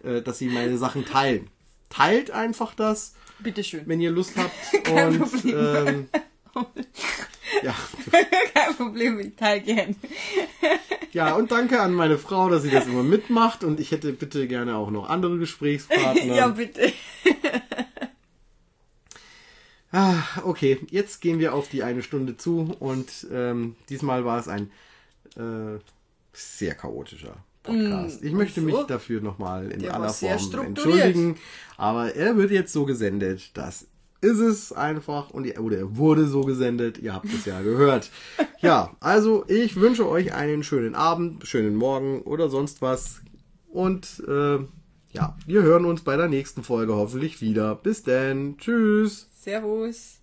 äh, dass sie meine Sachen teilen. Teilt einfach das, bitteschön. wenn ihr Lust habt. Kein und Problem. ähm, Ja. Kein Problem, ich teile gern. ja, und danke an meine Frau, dass sie das immer mitmacht. Und ich hätte bitte gerne auch noch andere Gesprächspartner. ja, bitte. Ah, okay, jetzt gehen wir auf die eine Stunde zu und ähm, diesmal war es ein äh, sehr chaotischer Podcast. ich möchte mich Mm, dafür nochmal in Der aller Form entschuldigen, aber er wird jetzt so gesendet, das ist es einfach und oder er wurde so gesendet, ihr habt es ja gehört. Ja, also ich wünsche euch einen schönen Abend, schönen Morgen oder sonst was und äh, ja, wir hören uns bei der nächsten Folge hoffentlich wieder. Bis denn, tschüss. Servus.